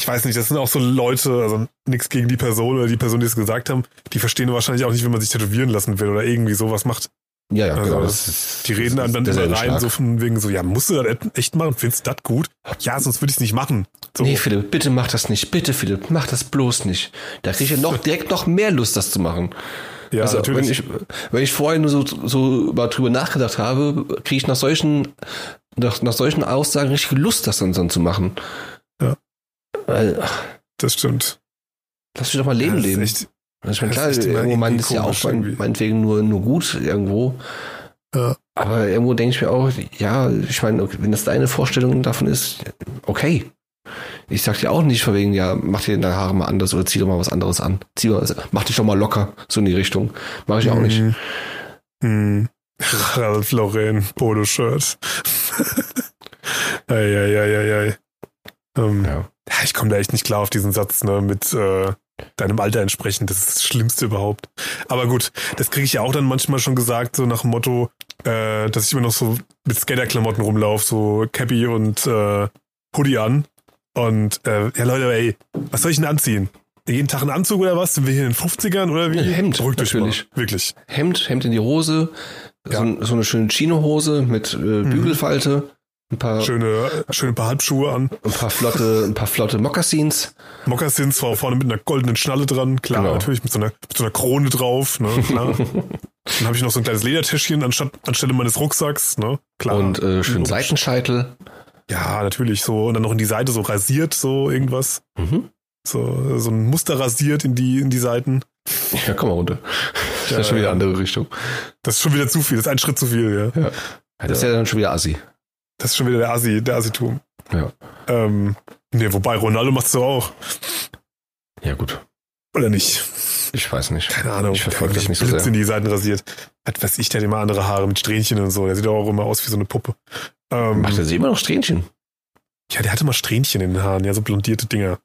Speaker 3: ich weiß nicht, das sind auch so Leute, also nichts gegen die Person oder die Person, die es gesagt haben, die verstehen wahrscheinlich auch nicht, wenn man sich tätowieren lassen will oder irgendwie sowas macht.
Speaker 2: Ja, ja,
Speaker 3: Also,
Speaker 2: genau. Ist,
Speaker 3: Die reden dann, dann immer rein, so von wegen so, ja, musst du das echt machen? Findest du das gut? Ja, sonst würde ich es nicht machen. So,
Speaker 2: Nee, Philipp, bitte mach das nicht. Bitte, Philipp, mach das bloß nicht. Da kriege ich noch direkt noch mehr Lust, das zu machen.
Speaker 3: ja,
Speaker 2: also,
Speaker 3: natürlich.
Speaker 2: Wenn ich, wenn ich vorher nur so, so mal drüber nachgedacht habe, kriege ich nach solchen, nach, nach solchen Aussagen richtig Lust, das dann, dann zu machen.
Speaker 3: Ja.
Speaker 2: Weil,
Speaker 3: das stimmt.
Speaker 2: lass mich doch mal Leben
Speaker 3: Ja,
Speaker 2: leben.
Speaker 3: echt- das
Speaker 2: klar,
Speaker 3: ist echt immer
Speaker 2: irgendwo meint
Speaker 3: irgendwie
Speaker 2: es ja auch mein, meinetwegen nur, nur gut irgendwo.
Speaker 3: Ja.
Speaker 2: Aber irgendwo denke ich mir auch, ja, ich meine, wenn das deine Vorstellung davon ist, okay. Ich sag dir auch nicht von wegen, ja, mach dir deine Haare mal anders oder zieh doch mal was anderes an. Zieh mal, mach dich doch mal locker, so in die Richtung. Mach ich auch nicht.
Speaker 3: Hm. Hm. Ralph Lauren, Polo-Shirt. Eieieiei. Ähm,
Speaker 2: Ja.
Speaker 3: ja. Ich komme da echt nicht klar auf diesen Satz, ne, mit äh, deinem Alter entsprechend. Das ist das Schlimmste überhaupt. Aber gut, das kriege ich ja auch dann manchmal schon gesagt, so nach dem Motto, äh, dass ich immer noch so mit Skaterklamotten rumlaufe, so Cappy und äh, Hoodie an. Und äh, ja, Leute, ey, was soll ich denn anziehen? Jeden Tag einen Anzug oder was? Sind wir hier in den 50ern oder wie?
Speaker 2: Ja, Hemd,
Speaker 3: Beruhigt euch
Speaker 2: natürlich.
Speaker 3: Mal. Wirklich.
Speaker 2: Hemd, Hemd in die Hose, so, ein- so eine schöne Chino-Hose mit äh, Bügelfalte, ein paar,
Speaker 3: Schöne, schöne paar Halbschuhe an.
Speaker 2: ein paar flotte, ein paar flotte Mokassins.
Speaker 3: Mokassins zwar vorne mit einer goldenen Schnalle dran, klar,
Speaker 2: Genau.
Speaker 3: natürlich mit so, einer, mit so einer Krone drauf, ne, klar. Dann habe ich noch so ein kleines Ledertäschchen anstatt, anstelle meines Rucksacks, ne, klar.
Speaker 2: Und äh, schön Seitenscheitel.
Speaker 3: Ja, natürlich, so, und dann noch in die Seite so rasiert, so irgendwas.
Speaker 2: Mhm.
Speaker 3: So, so ein Muster rasiert in die, in die Seiten.
Speaker 2: Ja, komm mal runter. Das
Speaker 3: Ja,
Speaker 2: ist schon wieder eine andere Richtung.
Speaker 3: Das ist schon wieder zu viel, das ist ein Schritt zu viel, ja.
Speaker 2: Ja, das ist ja dann schon wieder assi.
Speaker 3: Das ist schon wieder der Assi, der Assitum.
Speaker 2: Ja.
Speaker 3: Ähm, nee, wobei Ronaldo macht's doch auch.
Speaker 2: Ja, gut.
Speaker 3: Oder nicht?
Speaker 2: Ich weiß nicht.
Speaker 3: Keine Ahnung.
Speaker 2: Ich verfolge
Speaker 3: der
Speaker 2: das nicht so sehr.
Speaker 3: in die Seiten rasiert. Was weiß ich, der hat immer andere Haare mit Strähnchen und so. Der sieht auch immer aus wie so eine Puppe. Ähm,
Speaker 2: Macht er sich immer noch Strähnchen?
Speaker 3: ja, der hatte mal Strähnchen in den Haaren, ja, so blondierte Dinger.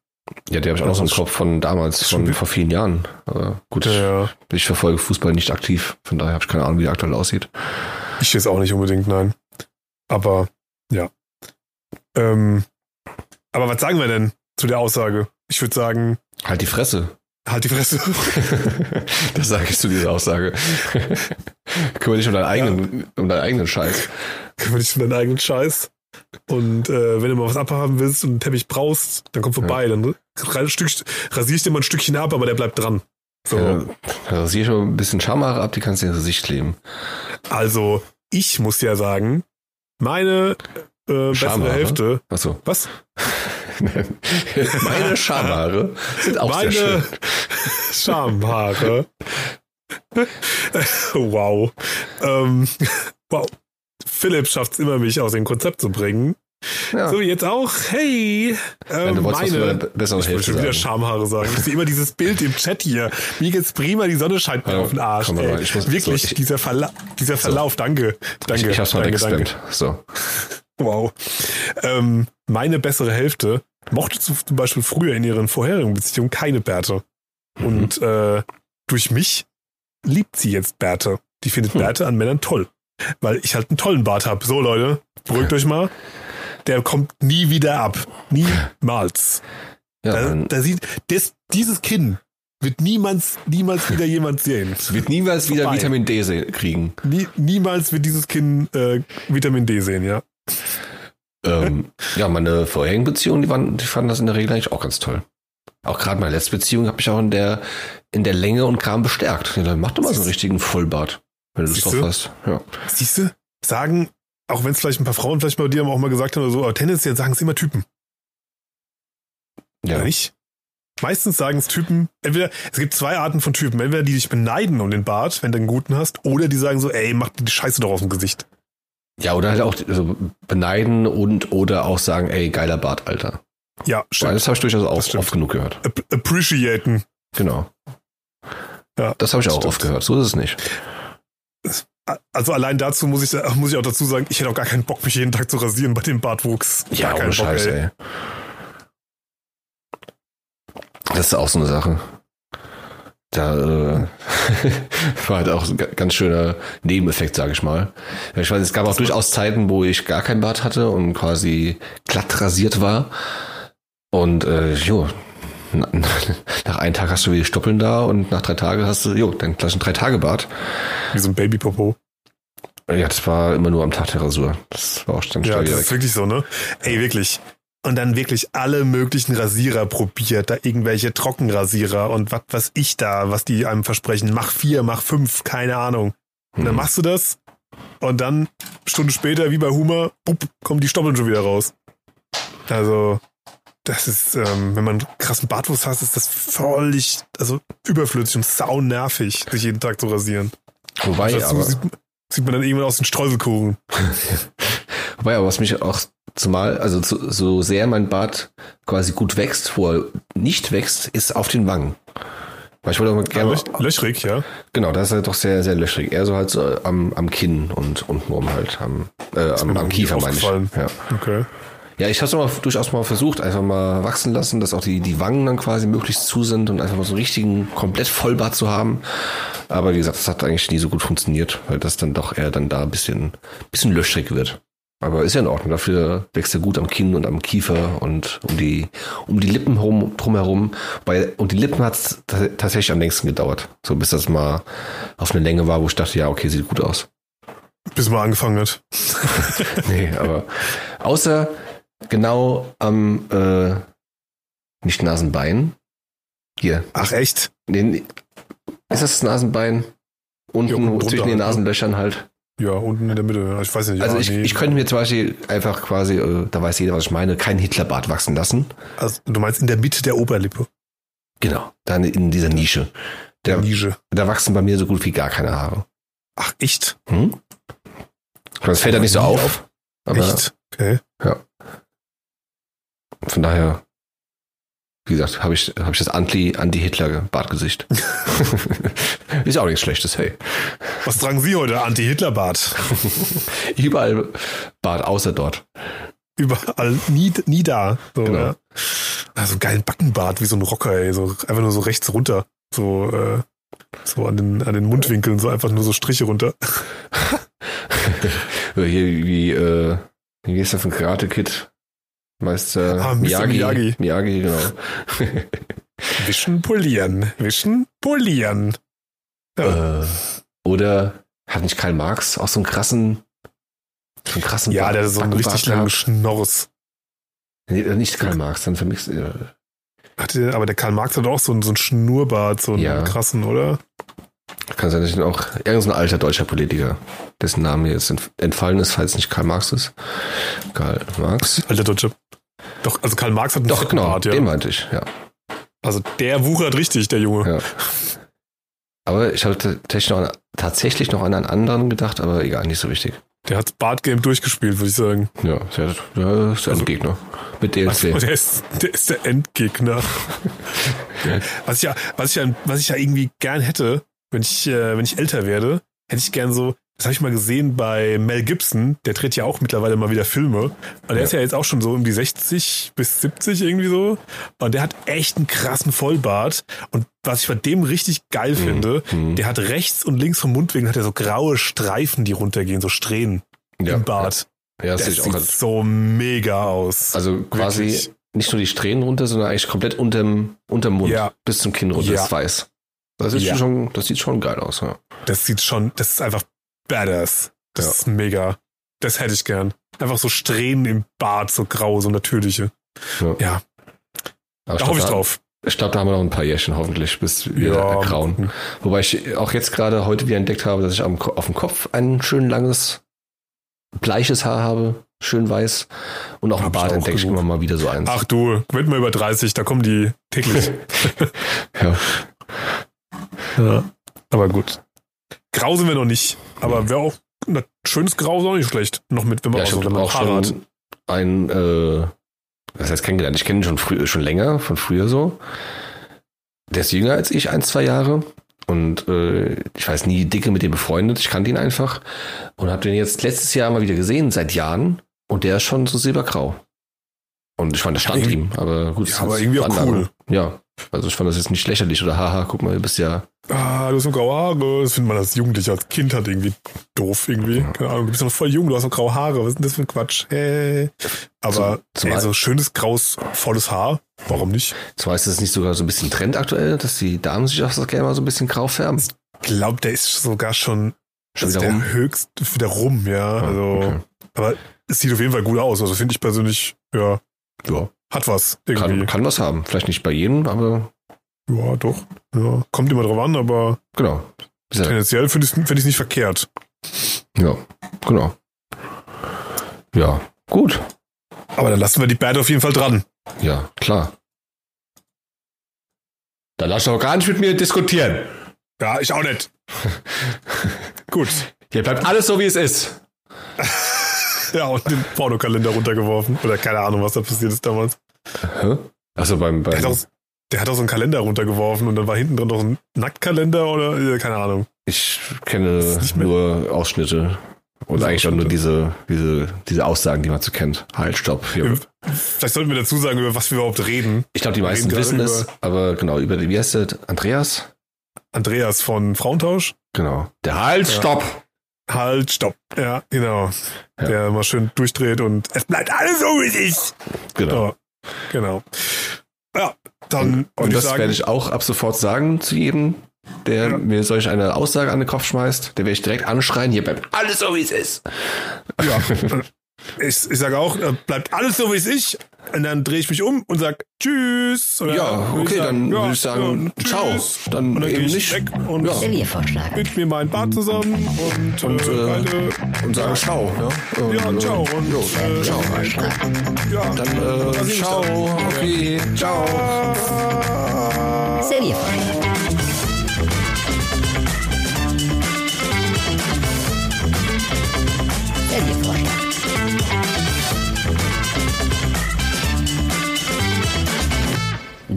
Speaker 2: Ja, die habe ich auch noch so im Kopf von damals, von vor vielen Jahren. Aber gut,
Speaker 3: Ja,
Speaker 2: ich verfolge Fußball nicht aktiv. Von daher habe ich keine Ahnung, wie der aktuell aussieht.
Speaker 3: ich jetzt auch nicht unbedingt, nein. Aber, ja. Ähm, aber was sagen wir denn zu der Aussage? Ich würde sagen,
Speaker 2: Halt die Fresse.
Speaker 3: halt die Fresse.
Speaker 2: das sage ich zu dieser Aussage. Kümmere dich um deinen eigenen, um deinen eigenen Scheiß.
Speaker 3: Kümmere dich um deinen eigenen Scheiß. Und äh, wenn du mal was abhaben willst und einen Teppich brauchst, dann komm vorbei. Dann ra- Stück, rasiere ich dir mal ein Stückchen ab, aber der bleibt dran. So.
Speaker 2: Ja, rasiere ich schon ein bisschen Schamhaare ab, die kannst du in das Gesicht kleben.
Speaker 3: Also, ich muss ja sagen, meine äh, bessere? Hälfte.
Speaker 2: Achso.
Speaker 3: Was?
Speaker 2: Meine Schamhaare sind auch sehr schön.
Speaker 3: Meine Schamhaare. wow. Ähm, wow. Philipp schafft es immer, mich aus dem Konzept zu bringen.
Speaker 2: Ja.
Speaker 3: So, jetzt auch. Hey.
Speaker 2: Ja,
Speaker 3: Ähm,
Speaker 2: du wolltest
Speaker 3: meine.
Speaker 2: besseren
Speaker 3: Ich wollte schon wieder. Schamhaare sagen. Ich sehe immer dieses Bild im Chat hier. Mir geht's prima, die Sonne scheint mir
Speaker 2: Ja,
Speaker 3: auf den Arsch.
Speaker 2: mal muss-
Speaker 3: Wirklich,
Speaker 2: so, ich-
Speaker 3: dieser, Verla dieser Verlauf, danke. Danke.
Speaker 2: Ich, ich hab's mal
Speaker 3: danke, danke.
Speaker 2: So.
Speaker 3: Wow. Ähm, meine bessere Hälfte mochte zu- zum Beispiel früher in ihren vorherigen Beziehungen keine Bärte.
Speaker 2: Mhm.
Speaker 3: Und äh, durch mich liebt sie jetzt Bärte. Die findet
Speaker 2: Hm.
Speaker 3: Bärte an Männern toll. Weil ich halt einen tollen Bart habe. So, Leute, beruhigt euch mal. Der kommt nie wieder ab. Niemals.
Speaker 2: Ja,
Speaker 3: da, da sieht, das, dieses Kinn wird niemals, niemals wieder jemand sehen.
Speaker 2: wird niemals wieder
Speaker 3: vorbei.
Speaker 2: Vitamin D se- kriegen.
Speaker 3: Nie, niemals wird dieses Kinn äh, Vitamin D sehen, ja.
Speaker 2: Ähm, ja, meine vorherigen Beziehungen, die, waren, die fanden das in der Regel eigentlich auch ganz toll. Auch gerade meine letzte Beziehung habe ich auch in der, in der Länge und Kram bestärkt. Ja, dann mach doch mal so einen richtigen Vollbart, wenn du das drauf hast. Ja.
Speaker 3: Siehst du? Sagen, auch wenn es vielleicht ein paar Frauen vielleicht bei dir auch mal gesagt haben oder so, aber tendenziell sagen es immer Typen.
Speaker 2: Ja.
Speaker 3: Oder nicht? Meistens sagen es Typen, entweder, es gibt zwei Arten von Typen, entweder die dich beneiden um den Bart, wenn du einen guten hast, oder die sagen so, ey, mach dir die Scheiße doch aus dem Gesicht.
Speaker 2: Ja, oder halt auch also beneiden und oder auch sagen, ey, geiler Bart, Alter.
Speaker 3: Ja,
Speaker 2: Weil
Speaker 3: stimmt.
Speaker 2: das habe ich durchaus auch oft genug gehört.
Speaker 3: App appreciaten.
Speaker 2: Genau.
Speaker 3: Ja,
Speaker 2: Das habe ich auch
Speaker 3: stimmt.
Speaker 2: oft gehört. So ist es nicht.
Speaker 3: Also allein dazu muss ich, muss ich auch dazu sagen, ich hätte auch gar keinen Bock, mich jeden Tag zu rasieren bei dem Bartwuchs.
Speaker 2: Ja,
Speaker 3: gar
Speaker 2: ohne
Speaker 3: keinen
Speaker 2: Scheiß, ey. Das ist auch so eine Sache. Da äh, war halt auch ein ga- ganz schöner Nebeneffekt, sage ich mal. Ich weiß, es gab auch durchaus Zeiten, wo ich gar kein Bart hatte und quasi glatt rasiert war. Und äh, jo, na- nach einem Tag hast du wieder die Stoppeln da und nach drei Tagen hast du, jo, deinen klassischen Drei-Tage-Bart.
Speaker 3: Wie so ein Babypopo.
Speaker 2: Ja, das war immer nur am Tag der Rasur. Das war auch dann
Speaker 3: Ja, das ist wirklich so, ne? Ey, wirklich. Und dann wirklich alle möglichen Rasierer probiert, da irgendwelche Trockenrasierer und was was ich da, was die einem versprechen. Mach vier, mach fünf, keine Ahnung. Und dann
Speaker 2: Hm.
Speaker 3: machst du das und dann Stunde später, wie bei Humor, bup, kommen die Stoppeln schon wieder raus. Also, das ist, ähm, wenn man einen krassen Bartwuchs hast, ist das völlig, also überflüssig und sau nervig, sich jeden Tag zu rasieren.
Speaker 2: Wobei,
Speaker 3: Dazu
Speaker 2: aber,
Speaker 3: sieht, sieht man dann irgendwann aus den Streuselkuchen.
Speaker 2: wobei, aber was mich auch zumal, also so, so sehr mein Bart quasi gut wächst, wo er nicht wächst, ist auf den Wangen. Weil ich wollte auch mal gerne,
Speaker 3: Löch- Löchrig, ja.
Speaker 2: genau, da ist er doch sehr, sehr löchrig. Eher so halt so am, am Kinn und untenrum halt, am, äh, am, am Kiefer meine ich. Ja.
Speaker 3: Okay.
Speaker 2: Ja, ich habe es mal durchaus mal versucht, einfach mal wachsen lassen, dass auch die, die Wangen dann quasi möglichst zu sind und einfach mal so einen richtigen, komplett Vollbart zu haben. Aber wie gesagt, das hat eigentlich nie so gut funktioniert, weil das dann doch eher dann da ein bisschen, bisschen löchrig wird. Aber ist ja in Ordnung. Dafür wächst er gut am Kinn und am Kiefer und um die, um die Lippen herum, drumherum. Weil, um die Lippen hat es tatsächlich am längsten gedauert. So bis das mal auf eine Länge war, wo ich dachte, ja, okay, sieht gut aus.
Speaker 3: Bis man angefangen hat.
Speaker 2: Nee, aber außer genau am äh, nicht Nasenbein. Hier.
Speaker 3: Ach echt?
Speaker 2: Nee. ist das das Nasenbein? Unten
Speaker 3: Ja,
Speaker 2: zwischen den
Speaker 3: ne?
Speaker 2: Nasenlöchern halt.
Speaker 3: Ja, unten in der Mitte. Ja, Ich weiß nicht.
Speaker 2: Also
Speaker 3: ja,
Speaker 2: ich,
Speaker 3: nee.
Speaker 2: ich könnte mir zum Beispiel einfach quasi, äh, da weiß jeder, was ich meine, keinen Hitlerbart wachsen lassen.
Speaker 3: Also, du meinst in der Mitte der Oberlippe.
Speaker 2: Genau. Dann in dieser Nische.
Speaker 3: Der Nische.
Speaker 2: da wachsen bei mir so gut wie gar keine Haare.
Speaker 3: Ach, echt?
Speaker 2: Hm? Das fällt ja nicht so auf. Aber
Speaker 3: echt? Okay.
Speaker 2: Von daher, wie gesagt, habe ich, hab ich das Anti- Anti-Hitler-Bartgesicht. Ist auch nichts Schlechtes, hey.
Speaker 3: Was tragen Sie heute? Anti-Hitler-Bart.
Speaker 2: Überall Bart, außer dort.
Speaker 3: Überall, nie, nie da. So,
Speaker 2: Genau.
Speaker 3: ja. So einen geilen Backenbart, wie so ein Rocker, ey. So, einfach nur so rechts runter. So, äh, so an den, an den Mundwinkeln, so einfach nur so Striche runter.
Speaker 2: Hier wie, äh, wie ist der von Karate Kid? Meister
Speaker 3: Ah, Mr. Miyagi.
Speaker 2: Miyagi, genau.
Speaker 3: Wischen, polieren. Wischen, polieren. Ja.
Speaker 2: äh, oder hat nicht Karl Marx auch so einen krassen, so einen krassen
Speaker 3: Ja, der hat so einen richtig langen? Schnorres.
Speaker 2: Nee, nicht Karl Marx, dann vermixt. Äh,
Speaker 3: Hatte, aber der Karl Marx hat auch so einen, so einen Schnurrbart, so einen
Speaker 2: Ja.
Speaker 3: krassen, oder?
Speaker 2: Kann sein, dass ich auch irgendein alter deutscher Politiker, dessen Name jetzt ent- entfallen ist, falls nicht Karl Marx ist. Karl Marx.
Speaker 3: Alter Deutsche. Doch, also Karl Marx hat einen
Speaker 2: Doch, genau,
Speaker 3: Bart, ja.
Speaker 2: den meinte ich, ja.
Speaker 3: Also der wuchert richtig, der Junge.
Speaker 2: ja. Aber ich habe tatsächlich noch, an, einen anderen gedacht, aber egal, nicht so wichtig.
Speaker 3: Der hat Bartgame durchgespielt, würde ich sagen.
Speaker 2: Ja, der, der ist ein
Speaker 3: Also-
Speaker 2: Gegner. Mit DLC.
Speaker 3: Also, der, ist, der ist der Endgegner. was, ich ja, was, ich ja, was ich ja irgendwie gern hätte, wenn ich, äh, wenn ich älter werde, hätte ich gern so, das habe ich mal gesehen bei Mel Gibson, der dreht ja auch mittlerweile mal wieder Filme. Und der
Speaker 2: Ja.
Speaker 3: ist ja jetzt auch schon so um die 60 bis 70 irgendwie so. Und der hat echt einen krassen Vollbart. Und was ich bei dem richtig geil finde,
Speaker 2: Mhm.
Speaker 3: der hat rechts und links vom Mundwinkel hat er so graue Streifen, die runtergehen, so Strähnen
Speaker 2: ja,
Speaker 3: im Bart.
Speaker 2: Ja, das
Speaker 3: das sieht
Speaker 2: gerade.
Speaker 3: so mega aus.
Speaker 2: Also quasi
Speaker 3: Wirklich.
Speaker 2: nicht nur die Strähnen runter, sondern eigentlich komplett unterm, unterm Mund bis zum Kinn runter
Speaker 3: Ja.
Speaker 2: ist weiß. Das, ist
Speaker 3: Ja.
Speaker 2: schon, das sieht schon geil aus, ja.
Speaker 3: Das sieht schon, das ist einfach badass. Das
Speaker 2: Ja.
Speaker 3: ist mega. Das hätte ich gern. Einfach so Strähnen im Bart, so grau, so natürliche.
Speaker 2: Ja.
Speaker 3: Ja, da hoffe ich drauf.
Speaker 2: Ich glaube, da haben wir noch ein paar Jährchen hoffentlich, bis wir ergrauen. Wobei ich auch jetzt gerade heute wieder entdeckt habe, dass ich am, auf dem Kopf ein schön langes, bleiches Haar habe. schön weiß. Und auch im
Speaker 3: ich
Speaker 2: Bad
Speaker 3: auch
Speaker 2: entdecke ich
Speaker 3: genug.
Speaker 2: immer mal wieder so eins.
Speaker 3: Ach du, wird mal über 30, da kommen die täglich.
Speaker 2: Ja.
Speaker 3: Ja. Aber gut. Grau sind wir noch nicht. Aber wäre auch ein schönes Grau ist auch nicht schlecht. Noch mit, wenn man
Speaker 2: Ja,
Speaker 3: auch,
Speaker 2: ich habe auch
Speaker 3: hat.
Speaker 2: schon ein, äh, was heißt kennengelernt? Ich kenne ihn schon, früh, schon länger, von früher so. Der ist jünger als ich, ein, zwei Jahre. Und äh, ich weiß nie dicke mit dem befreundet. Ich kannte ihn einfach. Und habe den jetzt letztes Jahr mal wieder gesehen, seit Jahren. Und der ist schon so silbergrau. Und ich fand, das stand
Speaker 3: irgendwie-
Speaker 2: ihm. Aber gut,
Speaker 3: Ja,
Speaker 2: das
Speaker 3: aber irgendwie auch cool.
Speaker 2: Ja, also ich fand das jetzt nicht lächerlich oder haha, guck mal, du bist ja
Speaker 3: Ah, du hast noch graue Haare. Das findet man als Jugendlicher, als Kind halt irgendwie doof irgendwie. Keine Ahnung, du bist noch voll jung, du hast noch graue Haare. Was ist denn das für ein Quatsch? Hey. Aber
Speaker 2: Zum-
Speaker 3: ey, so schönes, graues, volles Haar. Warum nicht?
Speaker 2: Zwar ist es nicht sogar so ein bisschen Trend aktuell, dass die Damen sich auch so gerne mal so ein bisschen grau färben.
Speaker 3: Ich glaube, der ist sogar schon,
Speaker 2: Schon
Speaker 3: das ist
Speaker 2: wieder
Speaker 3: der
Speaker 2: rum?
Speaker 3: höchst wieder rum, ja.
Speaker 2: Ah,
Speaker 3: Also,
Speaker 2: okay.
Speaker 3: aber es sieht auf jeden Fall gut aus. Also finde ich persönlich, ja,
Speaker 2: Ja,
Speaker 3: hat was irgendwie.
Speaker 2: kann, kann was haben. Vielleicht nicht bei jedem, aber
Speaker 3: Ja, doch. Ja, kommt immer drauf an, aber
Speaker 2: genau. Gesagt,
Speaker 3: tendenziell finde ich es find nicht verkehrt.
Speaker 2: Ja, genau. Ja, gut.
Speaker 3: Aber dann lassen wir die Bad auf jeden Fall dran.
Speaker 2: Ja, klar. Dann lass doch gar nicht mit mir diskutieren.
Speaker 3: Ja, ich auch nicht. Gut.
Speaker 2: Hier bleibt alles so, wie es ist.
Speaker 3: Ja, und den Pornokalender runtergeworfen. Oder keine Ahnung, was da passiert ist damals.
Speaker 2: Hä? Achso, beim,
Speaker 3: Der hat,
Speaker 2: beim
Speaker 3: auch, der hat auch so einen Kalender runtergeworfen und dann war hinten drin noch ein Nacktkalender oder äh, keine Ahnung.
Speaker 2: ich kenne nur Ausschnitte. Und
Speaker 3: Also
Speaker 2: eigentlich auch nur diese, diese, diese Aussagen, die man so kennt. Halt, stopp. Hier.
Speaker 3: Vielleicht sollten wir dazu sagen, über was wir überhaupt reden.
Speaker 2: Ich glaube, die meisten wissen es, aber genau, über die, wie heißt der? Andreas?
Speaker 3: Andreas von Frauentausch.
Speaker 2: Genau. Der Halt,
Speaker 3: Ja.
Speaker 2: stopp!
Speaker 3: Halt, stopp. Ja, genau.
Speaker 2: Ja.
Speaker 3: Der mal schön durchdreht und es bleibt alles so, wie es ist.
Speaker 2: Genau.
Speaker 3: Genau. Ja, dann
Speaker 2: Und, und das
Speaker 3: sagen,
Speaker 2: werde ich auch ab sofort sagen zu jedem, der
Speaker 3: Ja.
Speaker 2: mir solch eine Aussage an den Kopf schmeißt. Der werde ich direkt anschreien, hier bleibt alles so, wie es ist.
Speaker 3: Ja. Ich, ich sage auch, äh, bleibt alles so wie es ist. Und dann drehe ich mich um und sage Tschüss. Oder
Speaker 2: Ja, okay, dann würde ich sagen,
Speaker 3: ja,
Speaker 2: ciao. Dann
Speaker 3: und dann
Speaker 2: eben
Speaker 3: gehe ich
Speaker 2: nicht.
Speaker 3: weg und
Speaker 2: Ja.
Speaker 3: Mit mir mein Bad zusammen und,
Speaker 2: Und,
Speaker 3: äh,
Speaker 2: äh,
Speaker 3: beide,
Speaker 2: Und sagen ciao. Ja, und,
Speaker 3: ja, ciao.
Speaker 2: äh,
Speaker 3: Und,
Speaker 2: jo,
Speaker 3: äh,
Speaker 2: ciao.
Speaker 3: ja,
Speaker 2: Dann, äh, ciao.
Speaker 3: dann.
Speaker 2: Okay, ciao.
Speaker 1: Serviervorschlag.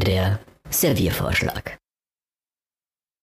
Speaker 1: Der Serviervorschlag.